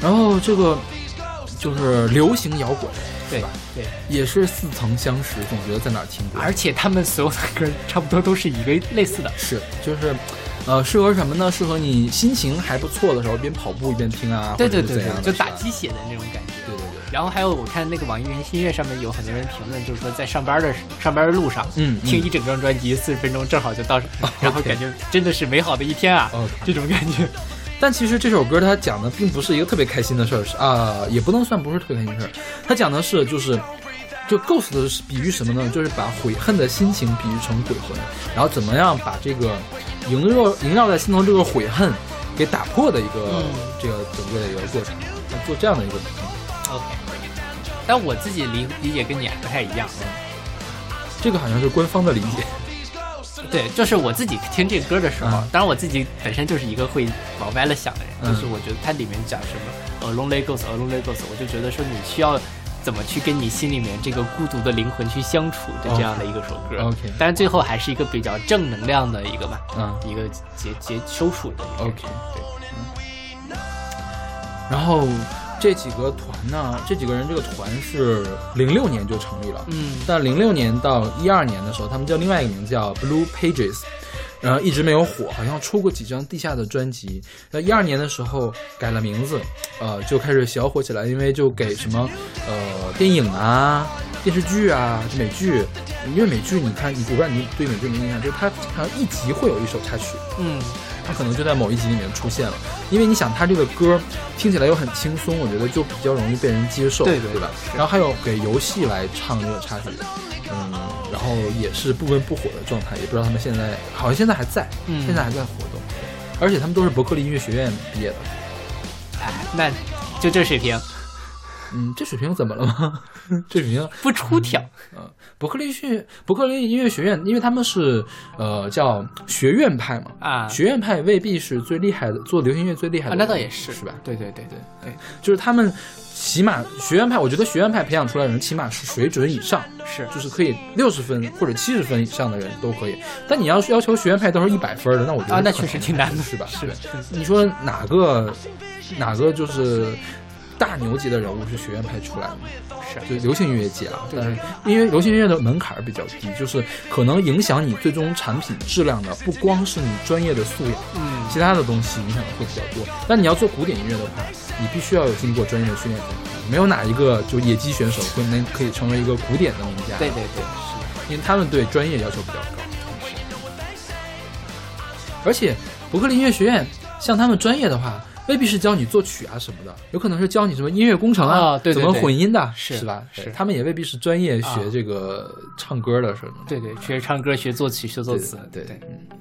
然后这个就是流行摇滚，对是吧？对，也是似曾相识，总觉得在哪儿听过。而且他们所有的歌差不多都是一个类似的，是，就是，呃，适合什么呢？适合你心情还不错的时候，边跑步一边听啊，对对对对就打鸡血的那种感觉。对对对，然后还有我看那个网易云音乐上面有很多人评论，就是说在上班的上班的路上，听一整张专辑四十分钟正好就到，然后感觉真的是美好的一天啊这种感觉。但其实这首歌它讲的并不是一个特别开心的事儿，是啊、也不能算不是特别开心的事儿。它讲的是就是，就 ghost 的是比喻什么呢？就是把悔恨的心情比喻成鬼魂，然后怎么样把这个萦绕萦绕在心头这个悔恨给打破的一个、嗯这个整个的一个过程，它做这样的一个比喻。OK，但我自己理理解跟你还不太一样。这个好像是官方的理解。对，就是我自己听这个歌的时候，嗯当然我自己本身就是一个会往歪了想的人，嗯就是我觉得它里面讲什么 “a lonely ghost，a lonely ghost，我就觉得说你需要怎么去跟你心里面这个孤独的灵魂去相处的这样的一个首歌。OK 但是最后还是一个比较正能量的一个吧，嗯。一个结结收束的一个。OK，对，嗯。然后这几个团呢，这几个人这个团是零六年就成立了，嗯。但零六年到一二年的时候，他们叫另外一个名字叫 Blue Pages，然后一直没有火，好像出过几张地下的专辑。那一二年的时候改了名字，呃，就开始小火起来，因为就给什么呃电影啊、电视剧啊、美剧，因为美剧你看，你我不知道你对美剧有没有印象，就是它好像一集会有一首插曲，嗯，它可能就在某一集里面出现了，因为你想，他这个歌听起来又很轻松，我觉得就比较容易被人接受，对对对吧？然后还有给游戏来唱这个插曲，嗯，然后也是不温不火的状态，也不知道他们现在好像现在还在，嗯现在还在活动，而且他们都是伯克利音乐学院毕业的，哎，那就这水平嗯，这水平怎么了吗？这水平不出挑。嗯，伯克利学伯克利音乐学院，因为他们是呃叫学院派嘛，啊学院派未必是最厉害的，做流行乐最厉害的啊，那倒也是，是吧？对对对对对，就是他们起码学院派，我觉得学院派培养出来的人起码是水准以上，是就是可以六十分或者七十分以上的人都可以。但你要是要求学院派都是一百分的，那我觉得啊那确实挺难的是吧？是对你说哪个哪个就是大牛级的人物是学院派出来的？是就流行音乐界啊，但是因为流行音乐的门槛比较低，就是可能影响你最终产品质量的不光是你专业的素养，嗯其他的东西影响的会比较多。但你要做古典音乐的话，你必须要有经过专业的训练。没有哪一个就野鸡选手会能可以成为一个古典的名家，对对对是。因为他们对专业要求比较高。而且伯克利音乐学院像他们专业的话，未必是教你作曲啊什么的，有可能是教你什么音乐工程啊，怎么啊对对对混音的，是吧？是他们也未必是专业学啊这个唱歌的什么的。对对，学唱歌、学作曲、学作词，对对，嗯。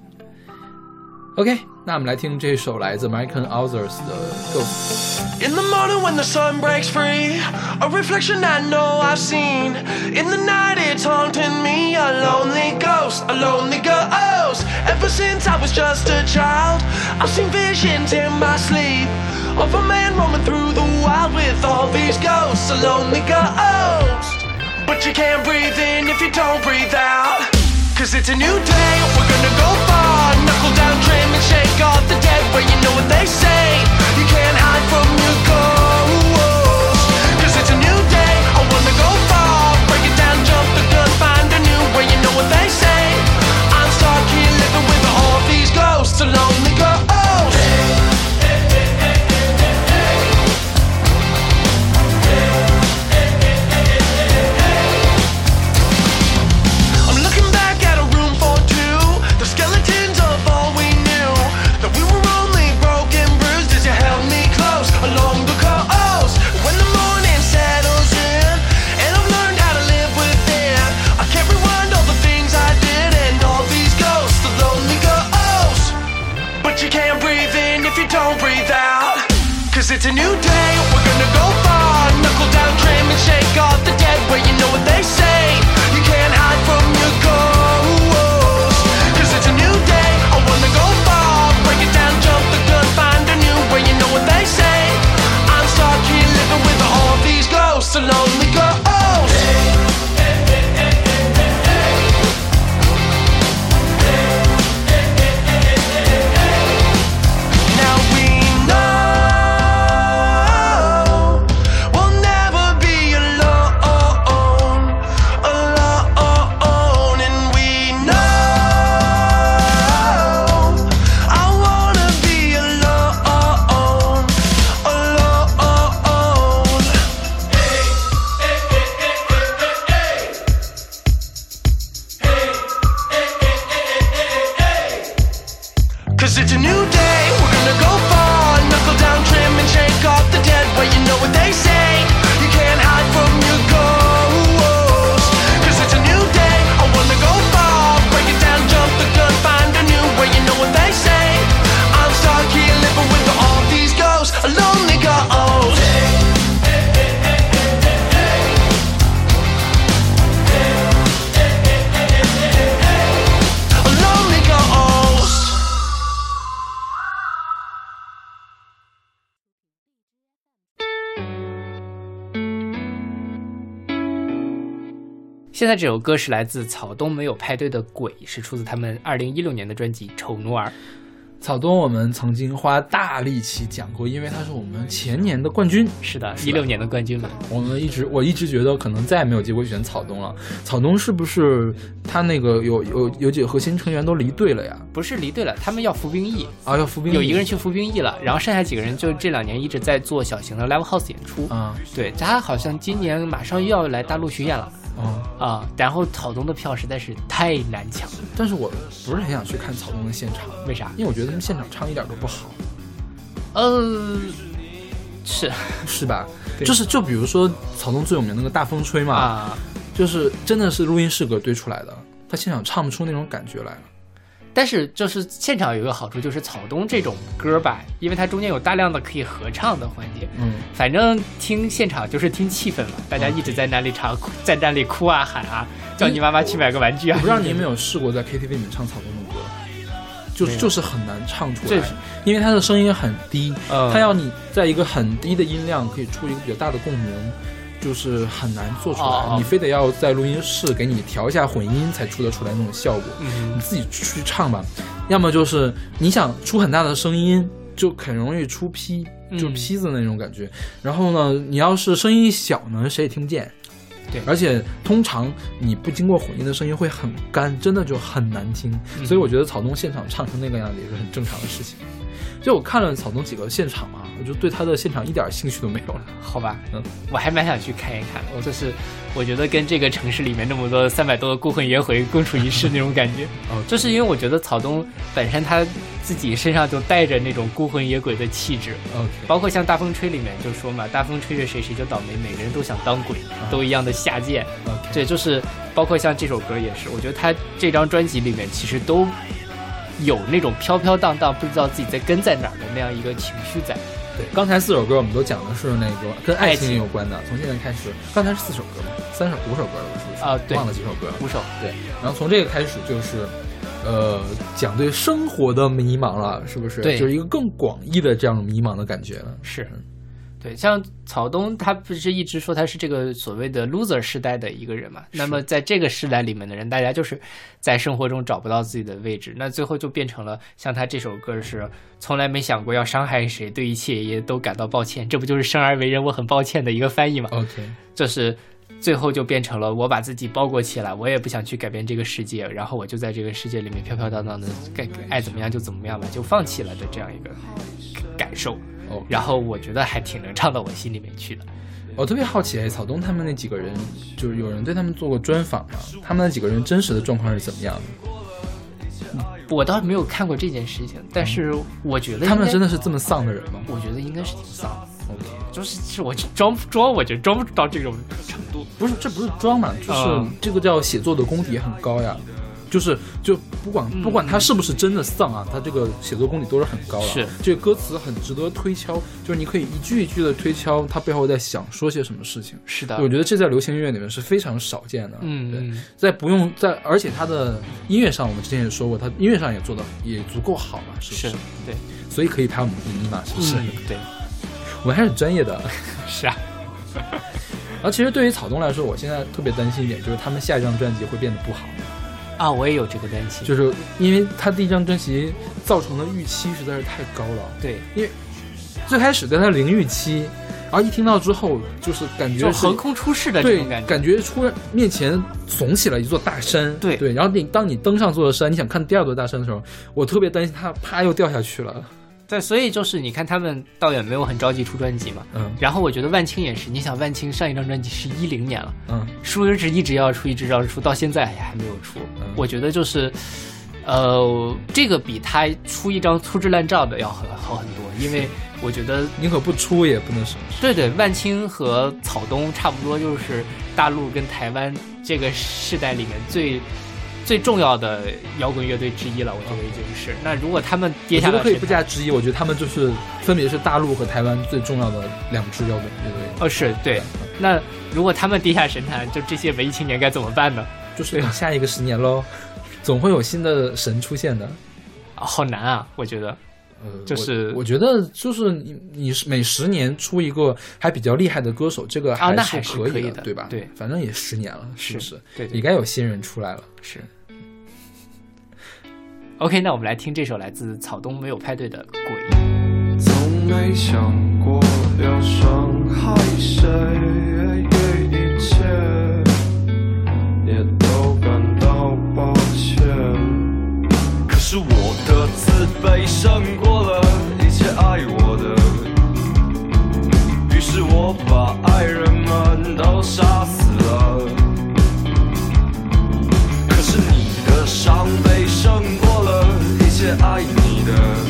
OK，那我们来听这首来自 American Authors 的《Ghost》。 In the morning when the sun breaks free, a reflection I know I've seen. In the night it's haunting me, a lonely ghost, a lonely ghost. Ever since I was just a child, I've seen visions in my sleep of a man roaming through the wild with all these ghosts, a lonely ghost. But you can't breathe in if you don't breathe out. Cause it's a new day, we're gonna go far. Knuckle down, trim, and shake off the dead. Where you know what they say, you can't hide from your ghost. Cause it's a new day, I wanna go far. Break it down, jump the gun, find a new way. You know what they say, I'm stuck here living with all these ghosts. A lonely ghost. 在这首歌是来自草东没有派对的鬼，是出自他们二零一六年的专辑《丑奴儿》。草东我们曾经花大力气讲过，因为他是我们前年的冠军。是的，一六年的冠军嘛。我们一直我一直觉得可能再也没有机会选草东了。草东是不是他那个有有有几个核心成员都离队了呀？不是离队了，他们要服兵役，啊，要服兵役有一个人去服兵役了，然后剩下几个人就这两年一直在做小型的 live house 演出。啊对他好像今年马上又要来大陆巡演了啊！啊。然后草东的票实在是太难抢了，但是我不是很想去看草东的现场，为啥？因为我觉得他们现场唱一点都不好，呃，是是吧？就是就比如说草东最有名那个大风吹嘛，啊。就是真的是录音室歌堆出来的，他现场唱不出那种感觉来了。但是就是现场有一个好处，就是草东这种歌吧，因为它中间有大量的可以合唱的环节，嗯，反正听现场就是听气氛嘛，大家一直在那里唱，在那里哭啊喊啊，叫你妈妈去买个玩具啊。我不知道你有没有试过在 KTV 里面唱草东的歌，就就是很难唱出来因为他的声音很低，嗯。他要你在一个很低的音量可以出一个比较大的共鸣，就是很难做出来。你非得要在录音室给你调一下混音才出得出来那种效果。嗯你自己去唱吧，要么就是你想出很大的声音，就很容易出劈，就是嗯坯子那种感觉。然后呢，你要是声音小呢，谁也听不见。对而且通常你不经过混音的声音会很干，真的就很难听。嗯所以我觉得草东现场唱成那个样子也是很正常的事情。就我看了草东几个现场啊，我就对他的现场一点兴趣都没有了。好吧，嗯，我还蛮想去看一看的。我就是我觉得跟这个城市里面那么多三百多的孤魂野鬼共处一室那种感觉，哦就是因为我觉得草东本身他自己身上就带着那种孤魂野鬼的气质，OK，包括像《大风吹》里面就说嘛，大风吹着谁谁就倒霉，每个人都想当鬼，都一样的下贱。OK，对，就是包括像这首歌也是，我觉得他这张专辑里面其实都有那种飘飘荡荡，不知道自己在跟在哪儿的那样一个情绪在。对，刚才四首歌我们都讲的是那个跟爱爱情情有关的。从现在开始，刚才是四首歌吗？三首、五首歌了，是不是？啊对忘了几首歌了。五首，对，然后从这个开始就是，呃，讲对生活的迷茫了，是不是？对就是一个更广义的这样迷茫的感觉了。是，对，像草东，他不是一直说他是这个所谓的 loser 时代的一个人嘛？那么在这个时代里面的人，大家就是在生活中找不到自己的位置，那最后就变成了像他这首歌是从来没想过要伤害谁，对一切也都感到抱歉，这不就是生而为人我很抱歉的一个翻译吗？OK，就是最后就变成了我把自己包裹起来，我也不想去改变这个世界，然后我就在这个世界里面飘飘荡荡的，该爱怎么样就怎么样吧，就放弃了的这样一个感受。哦，然后我觉得还挺能唱到我心里面去的。我特别好奇，哎草东他们那几个人，就是有人对他们做过专访吗？他们那几个人真实的状况是怎么样的？我倒没有看过这件事情，但是我觉得他们真的，是这么丧的人吗我觉得应该是挺丧的。？OK，就是是我装不装，我觉得装不到这种程度。不是，这不是装嘛，就是嗯这个叫写作的功底也很高呀。就是就不管嗯不管他是不是真的丧啊，他这个写作功底都是很高的。是这个歌词很值得推敲，就是你可以一句一句的推敲他背后在想说些什么事情。是的，我觉得这在流行音乐里面是非常少见的。嗯对在不用在，而且他的音乐上，我们之前也说过，他音乐上也做的也足够好嘛，是不是是？对，所以可以拍我们第一嘛，是不是？嗯对，我们还是很专业的。是啊，然后其实对于草东来说，我现在特别担心一点，就是他们下一张专辑会变得不好，啊，我也有这个担心。就是因为他第一张专辑造成的预期实在是太高了。对，因为最开始对他零预期，然后一听到之后，就是感觉是横空出世的这种感觉。感觉突然面前耸起了一座大山。对对，然后你当你登上这座山，你想看第二座大山的时候，我特别担心它啪又掉下去了。对，所以就是你看他们倒也没有很着急出专辑嘛。嗯然后我觉得万青也是，你想万青上一张专辑是一零年了，嗯，书一直一直要出，一直要出，到现在也还没有出。嗯我觉得就是，呃，这个比他出一张粗制滥造的要好好很多，因为我觉得 宁可不出也不能什么。对对，万青和草东差不多，就是大陆跟台湾这个世代里面最最重要的摇滚乐队之一了，我觉得已经是。那如果他们跌下来我觉得可以，不加之一，我觉得他们就是分别是大陆和台湾最重要的两支摇滚乐队。哦，是对。那如果他们跌下神坛，就这些文艺青年该怎么办呢？就是等下一个十年喽，总会有新的神出现的。啊好难啊，我觉得。呃，就是我我觉得就是你你是每十年出一个还比较厉害的歌手，这个那还是可以的对吧？对反正也十年了，是不是对也该有新人出来了。是。OK，那我们来听这首来自草东没有派对的《鬼》。从没想过要伤害谁，一切也都感到抱歉。可是我的自卑胜过了一切爱我的，于是我把爱人们都杀死了。可是你的伤悲爱你的。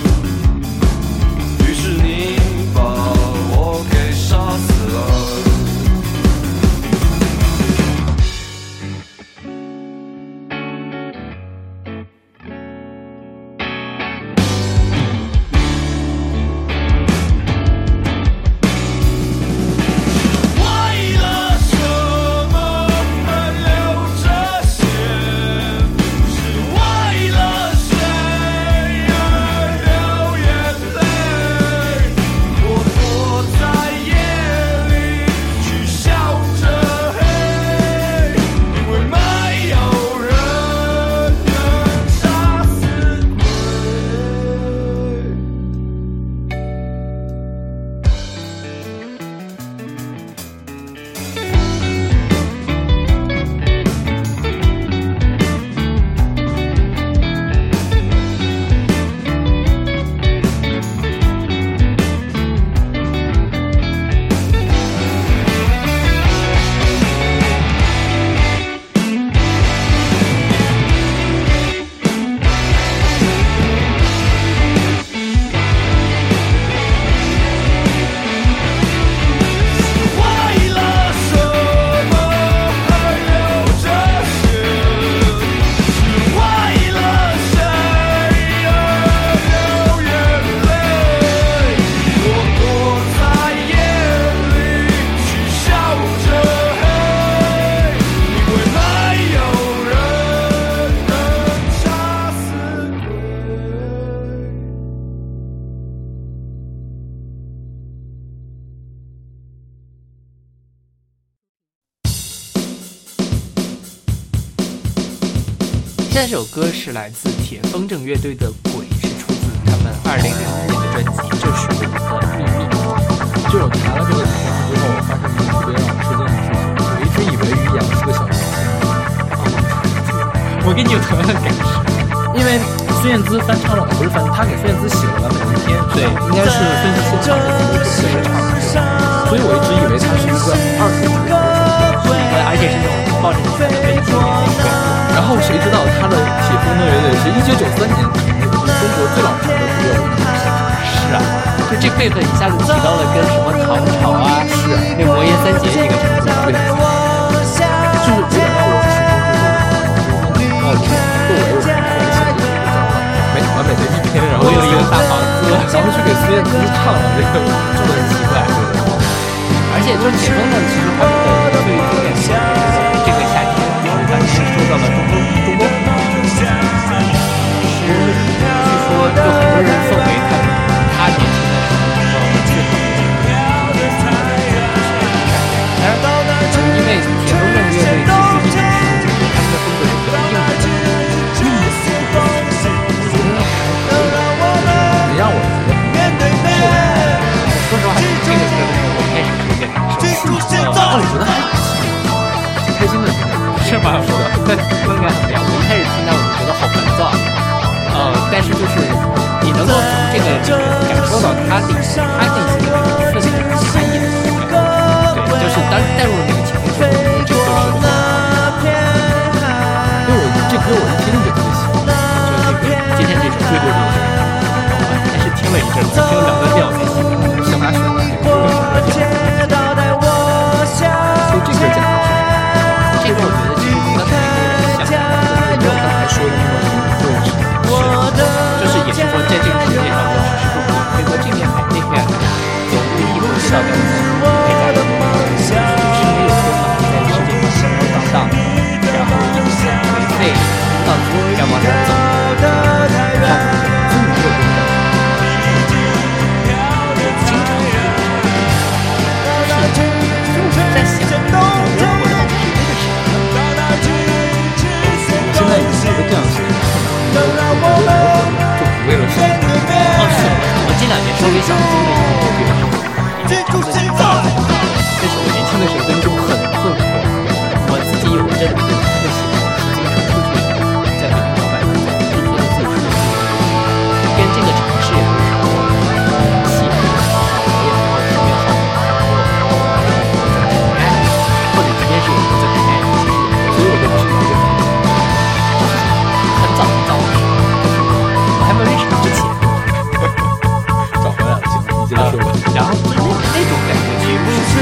是来自铁风筝乐队的《鬼》，是出自他们二零零四年的专辑《这是我的秘密》。就我查了这个名字之后，我发现一个特别让我吃惊的事情，我一直以为于洋是个小明星，我跟你有同样的感受。因为孙燕姿翻唱了，不是翻，他给孙燕姿写了完美的一天，对应该是孙燕姿先唱的，自己唱的，所以我一直以为他是一个二次主流歌手。呃，而且是那种抱着你的背景然后谁知道他的铁风的乐队是一九九三年成立的，是中国最老牌的独乐队。是啊，就这辈分一下子提到了跟什么唐朝啊，是啊那魔岩三杰一个程度。对，就是有点让我始终就是哦，窦唯我是特别喜欢这个叫美完美的一天，然后又一个大房子，然后去给孙燕姿唱了这个，就很奇怪，对的。而且就是铁峰呢，其实他们的最经典的就是这个夏天，然后咱们是受到了中国中国很多的影响。是据说就很多人奉为他他年轻的时候中国最好的就是当然，因为铁风筝乐队其实一直是他们的风格是比较硬的，硬的风格，我觉得还可以。你让我觉得说实话，这个歌的时候我开始有点难受。哦，你觉得，现在是吗？是的，那风感很凉。我一开始听到，我就觉得好烦躁。呃，但是就是你能够从这个里面感受到他内心他内心的那种愤怒、压抑的那种感觉。对，就是当带入了那个情绪之后，这个歌是很因为我这歌我一听就特别喜欢。就那个今天这首，对对对，但是听了一阵子，听了两三遍我才喜欢。想把它选的这个，所以这歌讲其实我觉得其实刚才那个人讲的，就是没有刚才说的那么的彻。就是也是说在这个世界上，我只是说，可以说这片海，那面有那个衣服街道的，有那个黑的，就是是没有说嘛，在世界上种小的管，然后一是类似于那种通道之，其实这样子很难的我就不为了什么哦我这两年稍微想精了以后变成了一个就是是我年轻的时候真的就很困惑我自己有挣脱接着说吧。然后那那种感觉，其实是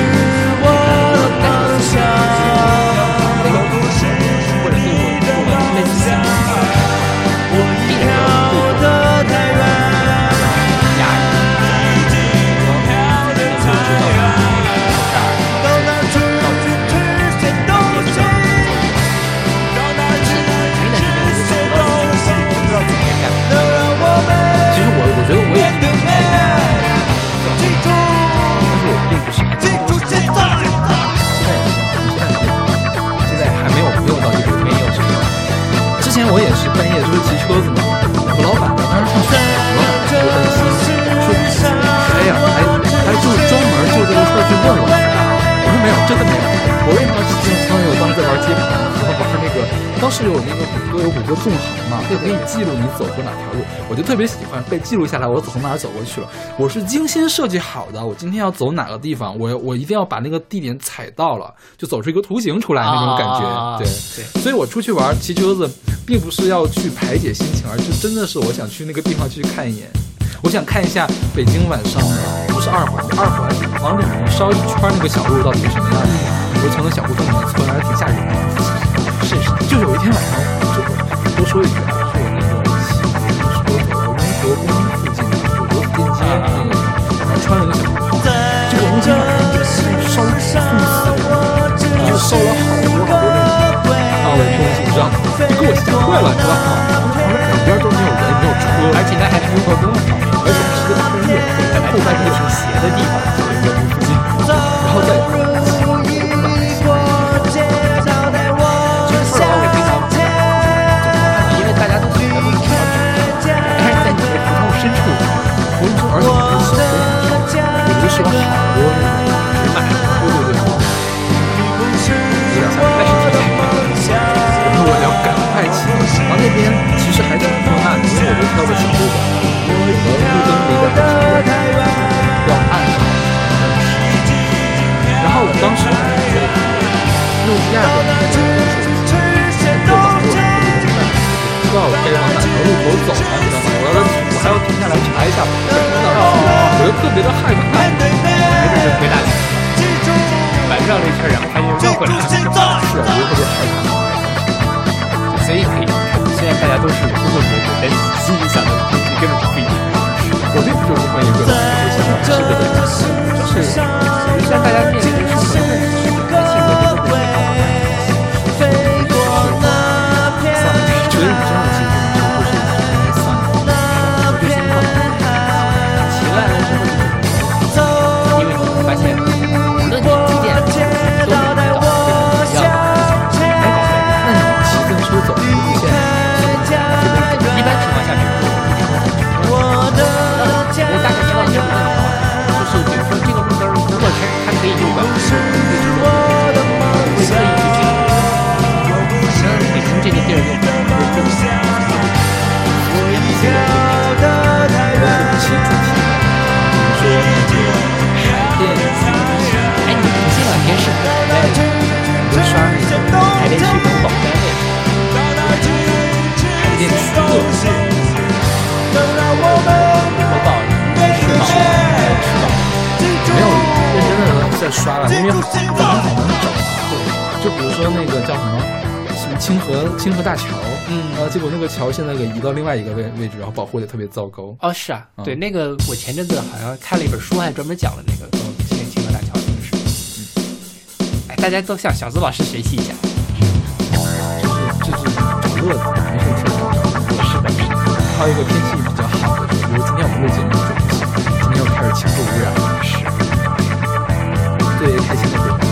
不是骑车子嘛，我老板当时上学，我老板特别担心，说哎呀，还还就专门就这个事儿去问我，我说没有，真的没有。我为什么要骑自行车？因为我当时在玩街跑，然后玩那个，当时有那个谷歌有谷歌纵横嘛，就可以记录你走过哪条路，我就特别喜欢被记录下来，我从哪儿走过去了。我是精心设计好的，我今天要走哪个地方，我我一定要把那个地点踩到了，就走出一个图形出来那种感觉，对。对。所以我出去玩骑车子，并不是要去排解心情，而是真的是我想去那个地方去看一眼，我想看一下北京晚上，不是二环，二环往里面烧一圈那个小路到底是什么样子，我从那小胡同里面窜，还挺吓人的。是是，就有一天晚上，就多说一句啊，是我那个骑自行车走到雍和宫附近的有个电街那个，然后穿了一个小胡同，结果那天晚上就烧送死，就烧了好多好多那种。啊，我东西这样子，就给我吓坏了，你知道吗？旁边两边都没有人，没有车，而且那还是雍和宫的旁边，而且是个大半夜，后半夜挺斜的地方。就雍和宫附近，然后再这个我就特别的害怕。没准就回大去，玩绕了一圈，然后发现又绕回来了。是，我就特别害怕。所以可以，现在大家都是工作人员，但是心里想的东西根本不一样。我并不就是关于这个，我想法是的，就是虽然大家面临的是什么问题，它它可以右转，会特意去这个，北京这个地儿又不是这么，骑主题，比如说那个海淀区，哎，你们在刷了，因为很难很难找啊。对，就比如说那个叫什么什么清河清河大桥，嗯呃，结果那个桥现在给移到另外一个位位置，然后保护的特别糟糕。哦，是啊，嗯对，那个我前阵子好像看了一本书，还专门讲了那个清清河大桥这个事。哎，大家都向小资老师学习一下。就是就是找乐子，没什么事儿干。是的，是的。还有一个天气比较好的，比如今天我们录节目今天又开始轻度污染了，是最开心的回忆。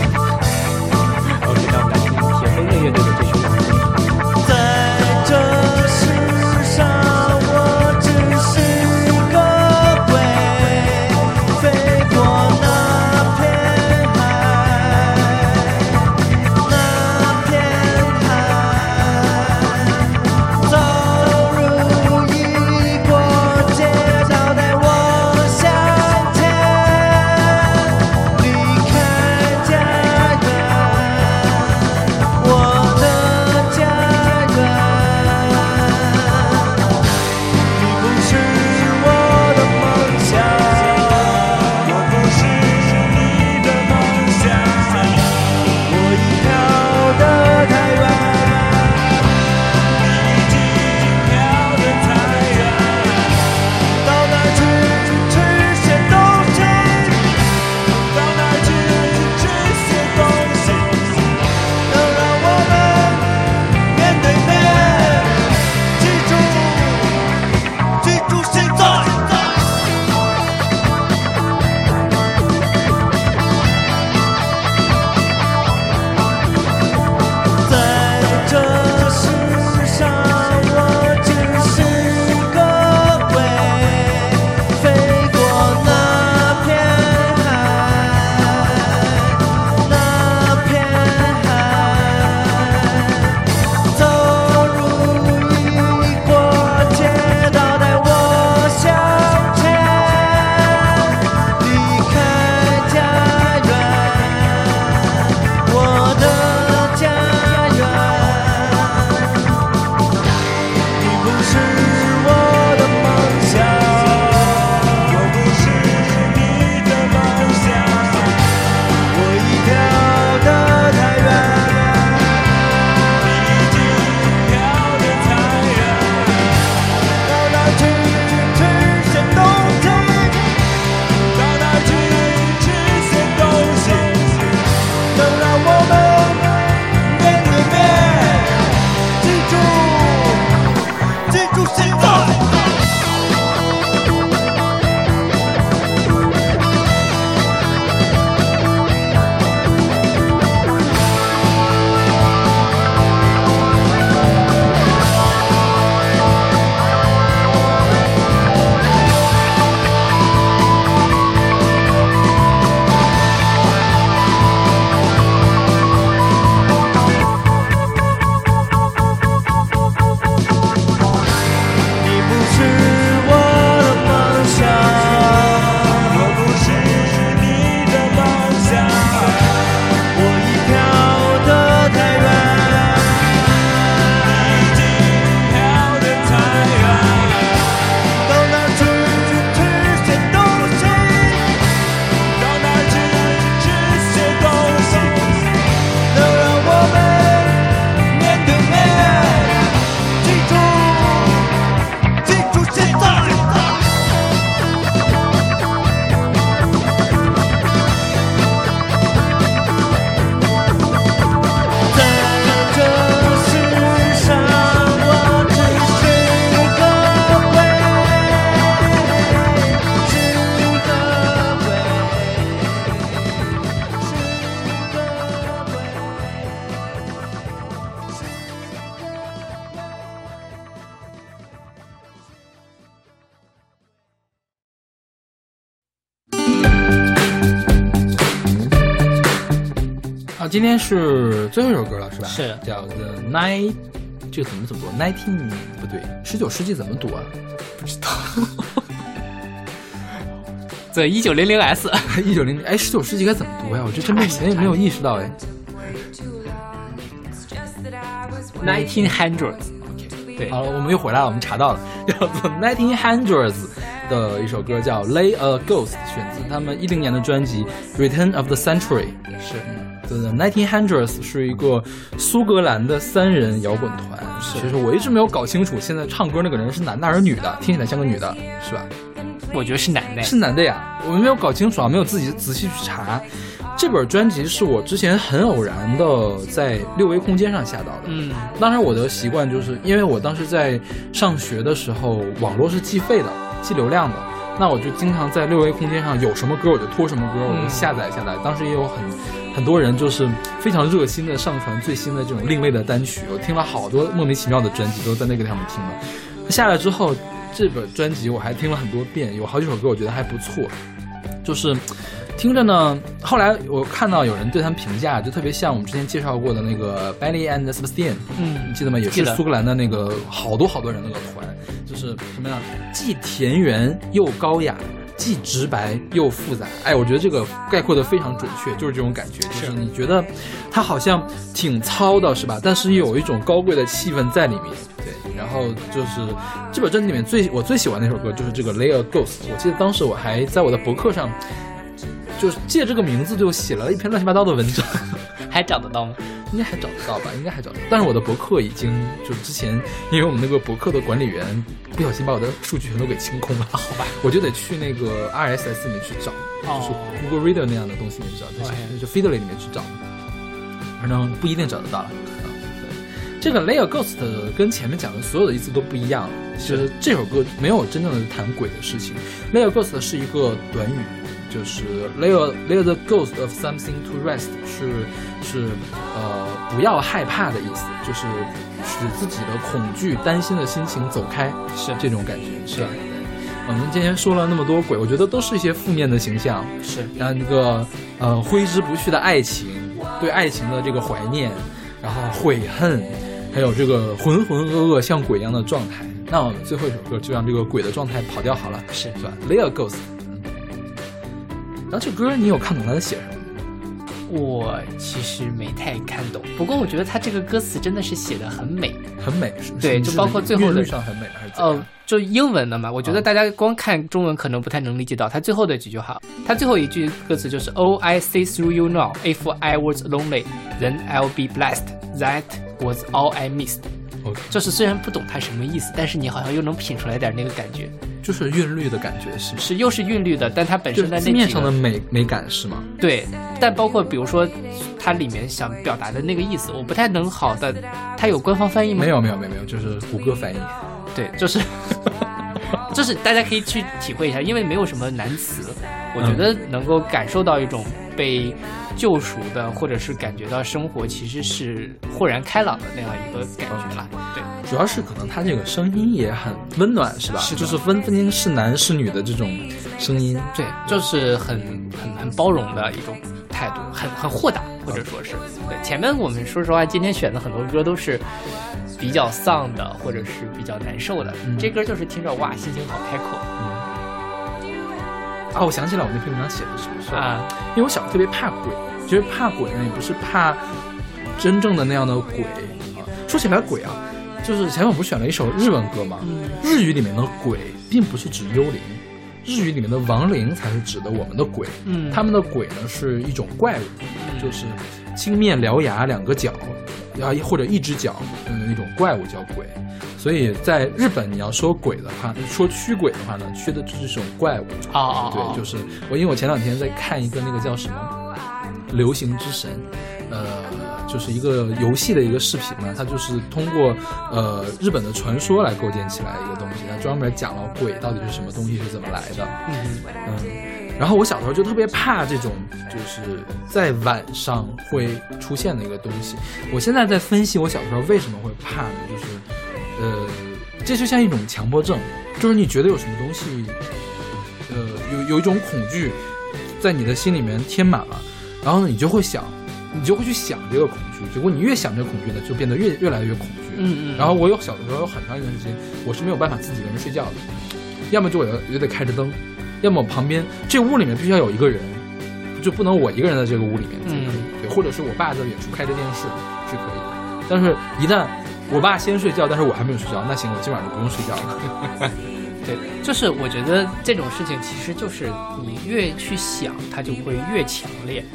今天是最后一首歌了，是吧？是叫 The Night，这个怎么怎么读？Nineteen 不对，十九世纪怎么读啊？不知道 对，一九零零 S，一九零哎，十九世纪该怎么读呀？我这真没没没有意识到哎。nineteen hundreds。对，好了，我们又回来了，我们查到了，叫做 Nineteen Hundreds 的一首歌叫《Lay a Ghost》，选自他们一零年的专辑《Return of the Century》。，Nineteen Hundreds 是一个苏格兰的三人摇滚团。是其实我一直没有搞清楚，现在唱歌那个人是男的还是女的？听起来像个女的，是吧？我觉得是男的。是男的呀，我没有搞清楚啊，没有自己仔细去查。这本专辑是我之前很偶然的在六维空间上下到的。嗯，当然我的习惯就是因为我当时在上学的时候，网络是计费的，计流量的。那我就经常在六维空间上有什么歌我就拖什么歌，我就下载下来。当时也有很很多人就是非常热心的上传最新的这种另类的单曲，我听了好多莫名其妙的专辑，都在那个上面听了。下来之后，这本专辑我还听了很多遍，有好几首歌我觉得还不错，就是听着呢。后来我看到有人对他们评价，就特别像我们之前介绍过的那个 Belly and Sebastian，嗯你记得吗？也是苏格兰的那个好多好多人那个团，就是什么样，既田园又高雅。既直白又复杂，哎，我觉得这个概括的非常准确，就是这种感觉，就是你觉得它好像挺糙的，是吧？但是又有一种高贵的气氛在里面，对。然后就是这本专辑里面最我最喜欢的一首歌就是这个《Lay a Ghost》，我记得当时我还在我的博客上，就是借这个名字就写了一篇乱七八糟的文章。还找得到吗？应该还找得到吧？应该还找得到。但是我的博客已经就之前，因为我们那个博客的管理员不小心把我的数据全都给清空了，好吧，我就得去那个 RSS 里面去找，哦就是 Google Reader 那样的东西里面去找，就 Feedly 里面去找，反正不一定找得到了。这个 Layer Ghost 跟前面讲的所有的意思都不一样，就是这首歌没有真正的谈鬼的事情。Layer Ghost 是一个短语，就是 Layer Layer the ghost of something to rest，是是呃不要害怕的意思，就是使自己的恐惧、担心的心情走开，是这种感觉，是吧？我们今天说了那么多鬼，我觉得都是一些负面的形象，是然后那个呃挥之不去的爱情，对爱情的这个怀念，然后悔恨，还有这个浑浑噩噩像鬼一样的状态。那我们最后一首歌就让这个鬼的状态跑掉好了，是是吧？Layer Ghost。嗯然后这歌你有看懂他在写什么吗？我其实没太看懂，不过我觉得他这个歌词真的是写的很美。很美，是对就包括最后的上很美还是怎样？呃，就英文的嘛，我觉得啊大家光看中文可能不太能理解到他最后的几句话。他最后一句歌词就是 Oh, I see through you now. If I was lonely, then I'll be blessed. That was all I missed. 就是虽然不懂他什么意思，但是你好像又能品出来点那个感觉，就是韵律的感觉是吗？是又是韵律的，但它本身的那面上的美美感是吗？对，但包括比如说它里面想表达的那个意思，我不太能好的，它有官方翻译吗？没有没有没有没有，就是谷歌翻译。对，就是 就是大家可以去体会一下，因为没有什么难词，我觉得能够感受到一种被救赎的，或者是感觉到生活其实是豁然开朗的那样一个感觉啦。对，主要是可能他这个声音也很温暖，是吧？是就是分分清是男是女的这种声音。对，就是很很很包容的一种态度，很很豁达，或者说是对。前面我们说实话，今天选的很多歌都是比较丧的，或者是比较难受的。嗯这歌就是听着哇，心情好开阔啊，我想起来我那篇文章写的什么事儿啊！因为我小时候特别怕鬼，其实怕鬼呢也不是怕真正的那样的鬼啊。说起来鬼啊，就是前面我不是选了一首日文歌吗？日语里面的鬼并不是指幽灵，日语里面的亡灵才是指的我们的鬼。嗯他们的鬼呢是一种怪物，就是青面獠牙两个角，啊或者一只脚，嗯，那种怪物叫鬼。所以在日本，你要说鬼的话，说驱鬼的话呢，驱的就是这种怪物。哦哦哦，对，就是我，因为我前两天在看一个那个叫什么《流行之神》，呃，就是一个游戏的一个视频嘛，它就是通过呃日本的传说来构建起来一个东西，它专门讲了鬼到底是什么东西，是怎么来的。嗯嗯，然后我小时候就特别怕这种，就是在晚上会出现的一个东西。我现在在分析我小时候为什么会怕呢？就是，呃，这就像一种强迫症，就是你觉得有什么东西，呃，有有一种恐惧在你的心里面填满了，然后呢，你就会想，你就会去想这个恐惧，结果你越想这个恐惧呢，就变得越越来越恐惧。嗯嗯然后我有小的时候有很长一段时间，我是没有办法自己一个人睡觉的，要么就我要也得开着灯，要么旁边这屋里面必须要有一个人，就不能我一个人在这个屋里面才可以，对，或者是我爸在远处开着电视是可以的。但是，一旦我爸先睡觉，但是我还没有睡觉，那行，我今晚就不用睡觉了。对，就是我觉得这种事情其实就是你越去想，它就会越强烈。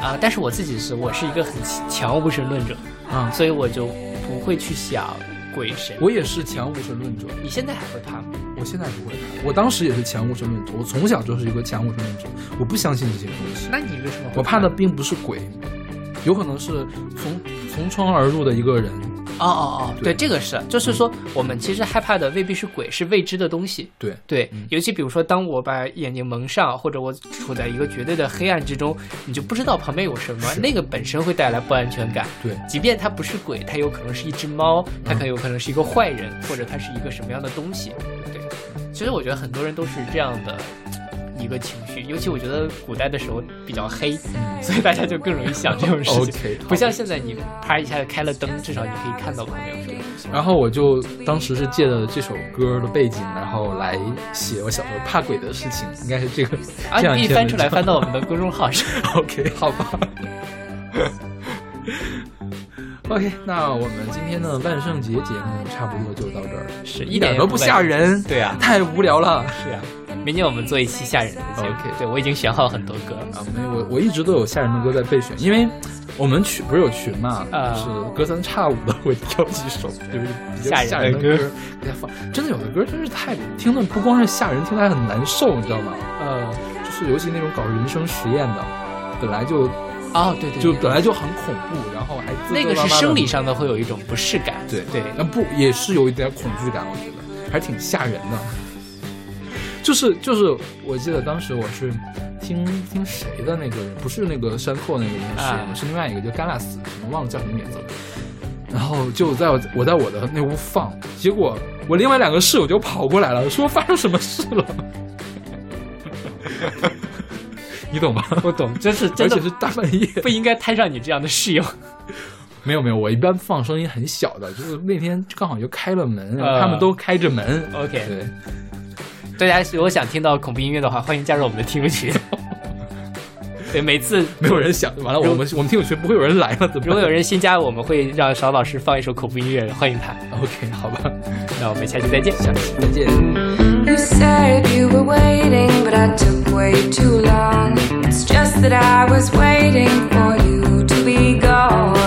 啊，但是我自己是我是一个很强无神论者，啊，所以我就不会去想鬼神。我也是强无神论者，你现在还会怕吗？我现在不会怕，我当时也是前无神论者，我从小就是一个前无神论者，我不相信这些东西。那你为什么我怕的并不是鬼，有可能是从从窗而入的一个人。哦哦哦，对对，这个是，就是说我们其实害怕的未必是鬼，是未知的东西。对，对，尤其比如说，当我把眼睛蒙上，或者我处在一个绝对的黑暗之中，你就不知道旁边有什么，那个本身会带来不安全感。对即便它不是鬼，它有可能是一只猫，它可有可能是一个坏人，或者它是一个什么样的东西。对，其实我觉得很多人都是这样的一个情绪，尤其我觉得古代的时候比较黑，所以大家就更容易想这种事情。OK，不像现在你啪一下开了灯，至少你可以看到旁边有什么东西。然后我就当时是借了这首歌的背景，然后来写我小时候怕鬼的事情，应该是这个啊，你翻出来，翻到我们的公众号上。OK，好吧。OK，那我们今天的万圣节节目差不多就到这儿了，是一点都不吓人，对啊太无聊了。是啊，明年我们做一期吓人的节目。OK 对我已经选好很多歌。啊，没有，我我一直都有吓人的歌在备选，因为我们群不是有群嘛，啊就是隔三差五的会挑几首就是比较吓吓人的歌给大家放。真的有的歌真是太听的不光是吓人，听的还很难受，你知道吗？呃，就是尤其那种搞人生实验的，本来就哦，对对，就本来就很恐怖，然后还自那个是生理上的会有一种不适感。对对，那不也是有一点恐惧感，我觉得还是挺吓人的。就是就是，我记得当时我是听听谁的那个，不是那个山寇那个人是、啊是另外一个叫甘拉斯，我忘了叫什么名字了。然后就在我我在我的那屋放，结果我另外两个室友就跑过来了，说发生什么事了。你懂吗？我懂，真是真的而且是大半夜。不应该摊上你这样的室友。没有没有，我一般放声音很小的，就是那天刚好就开了门，然后呃他们都开着门。OK 对，大家如果想听到恐怖音乐的话，欢迎加入我们的听友群。对，每次没有人想，完了，我们我们听友群不会有人来了，怎么办？如果有人新加，我们会让邵老师放一首恐怖音乐，欢迎他。OK，好吧，那我们下期再见。下期再见。You said you were waiting, but I took way too long. It's just that I was waiting for you to be gone.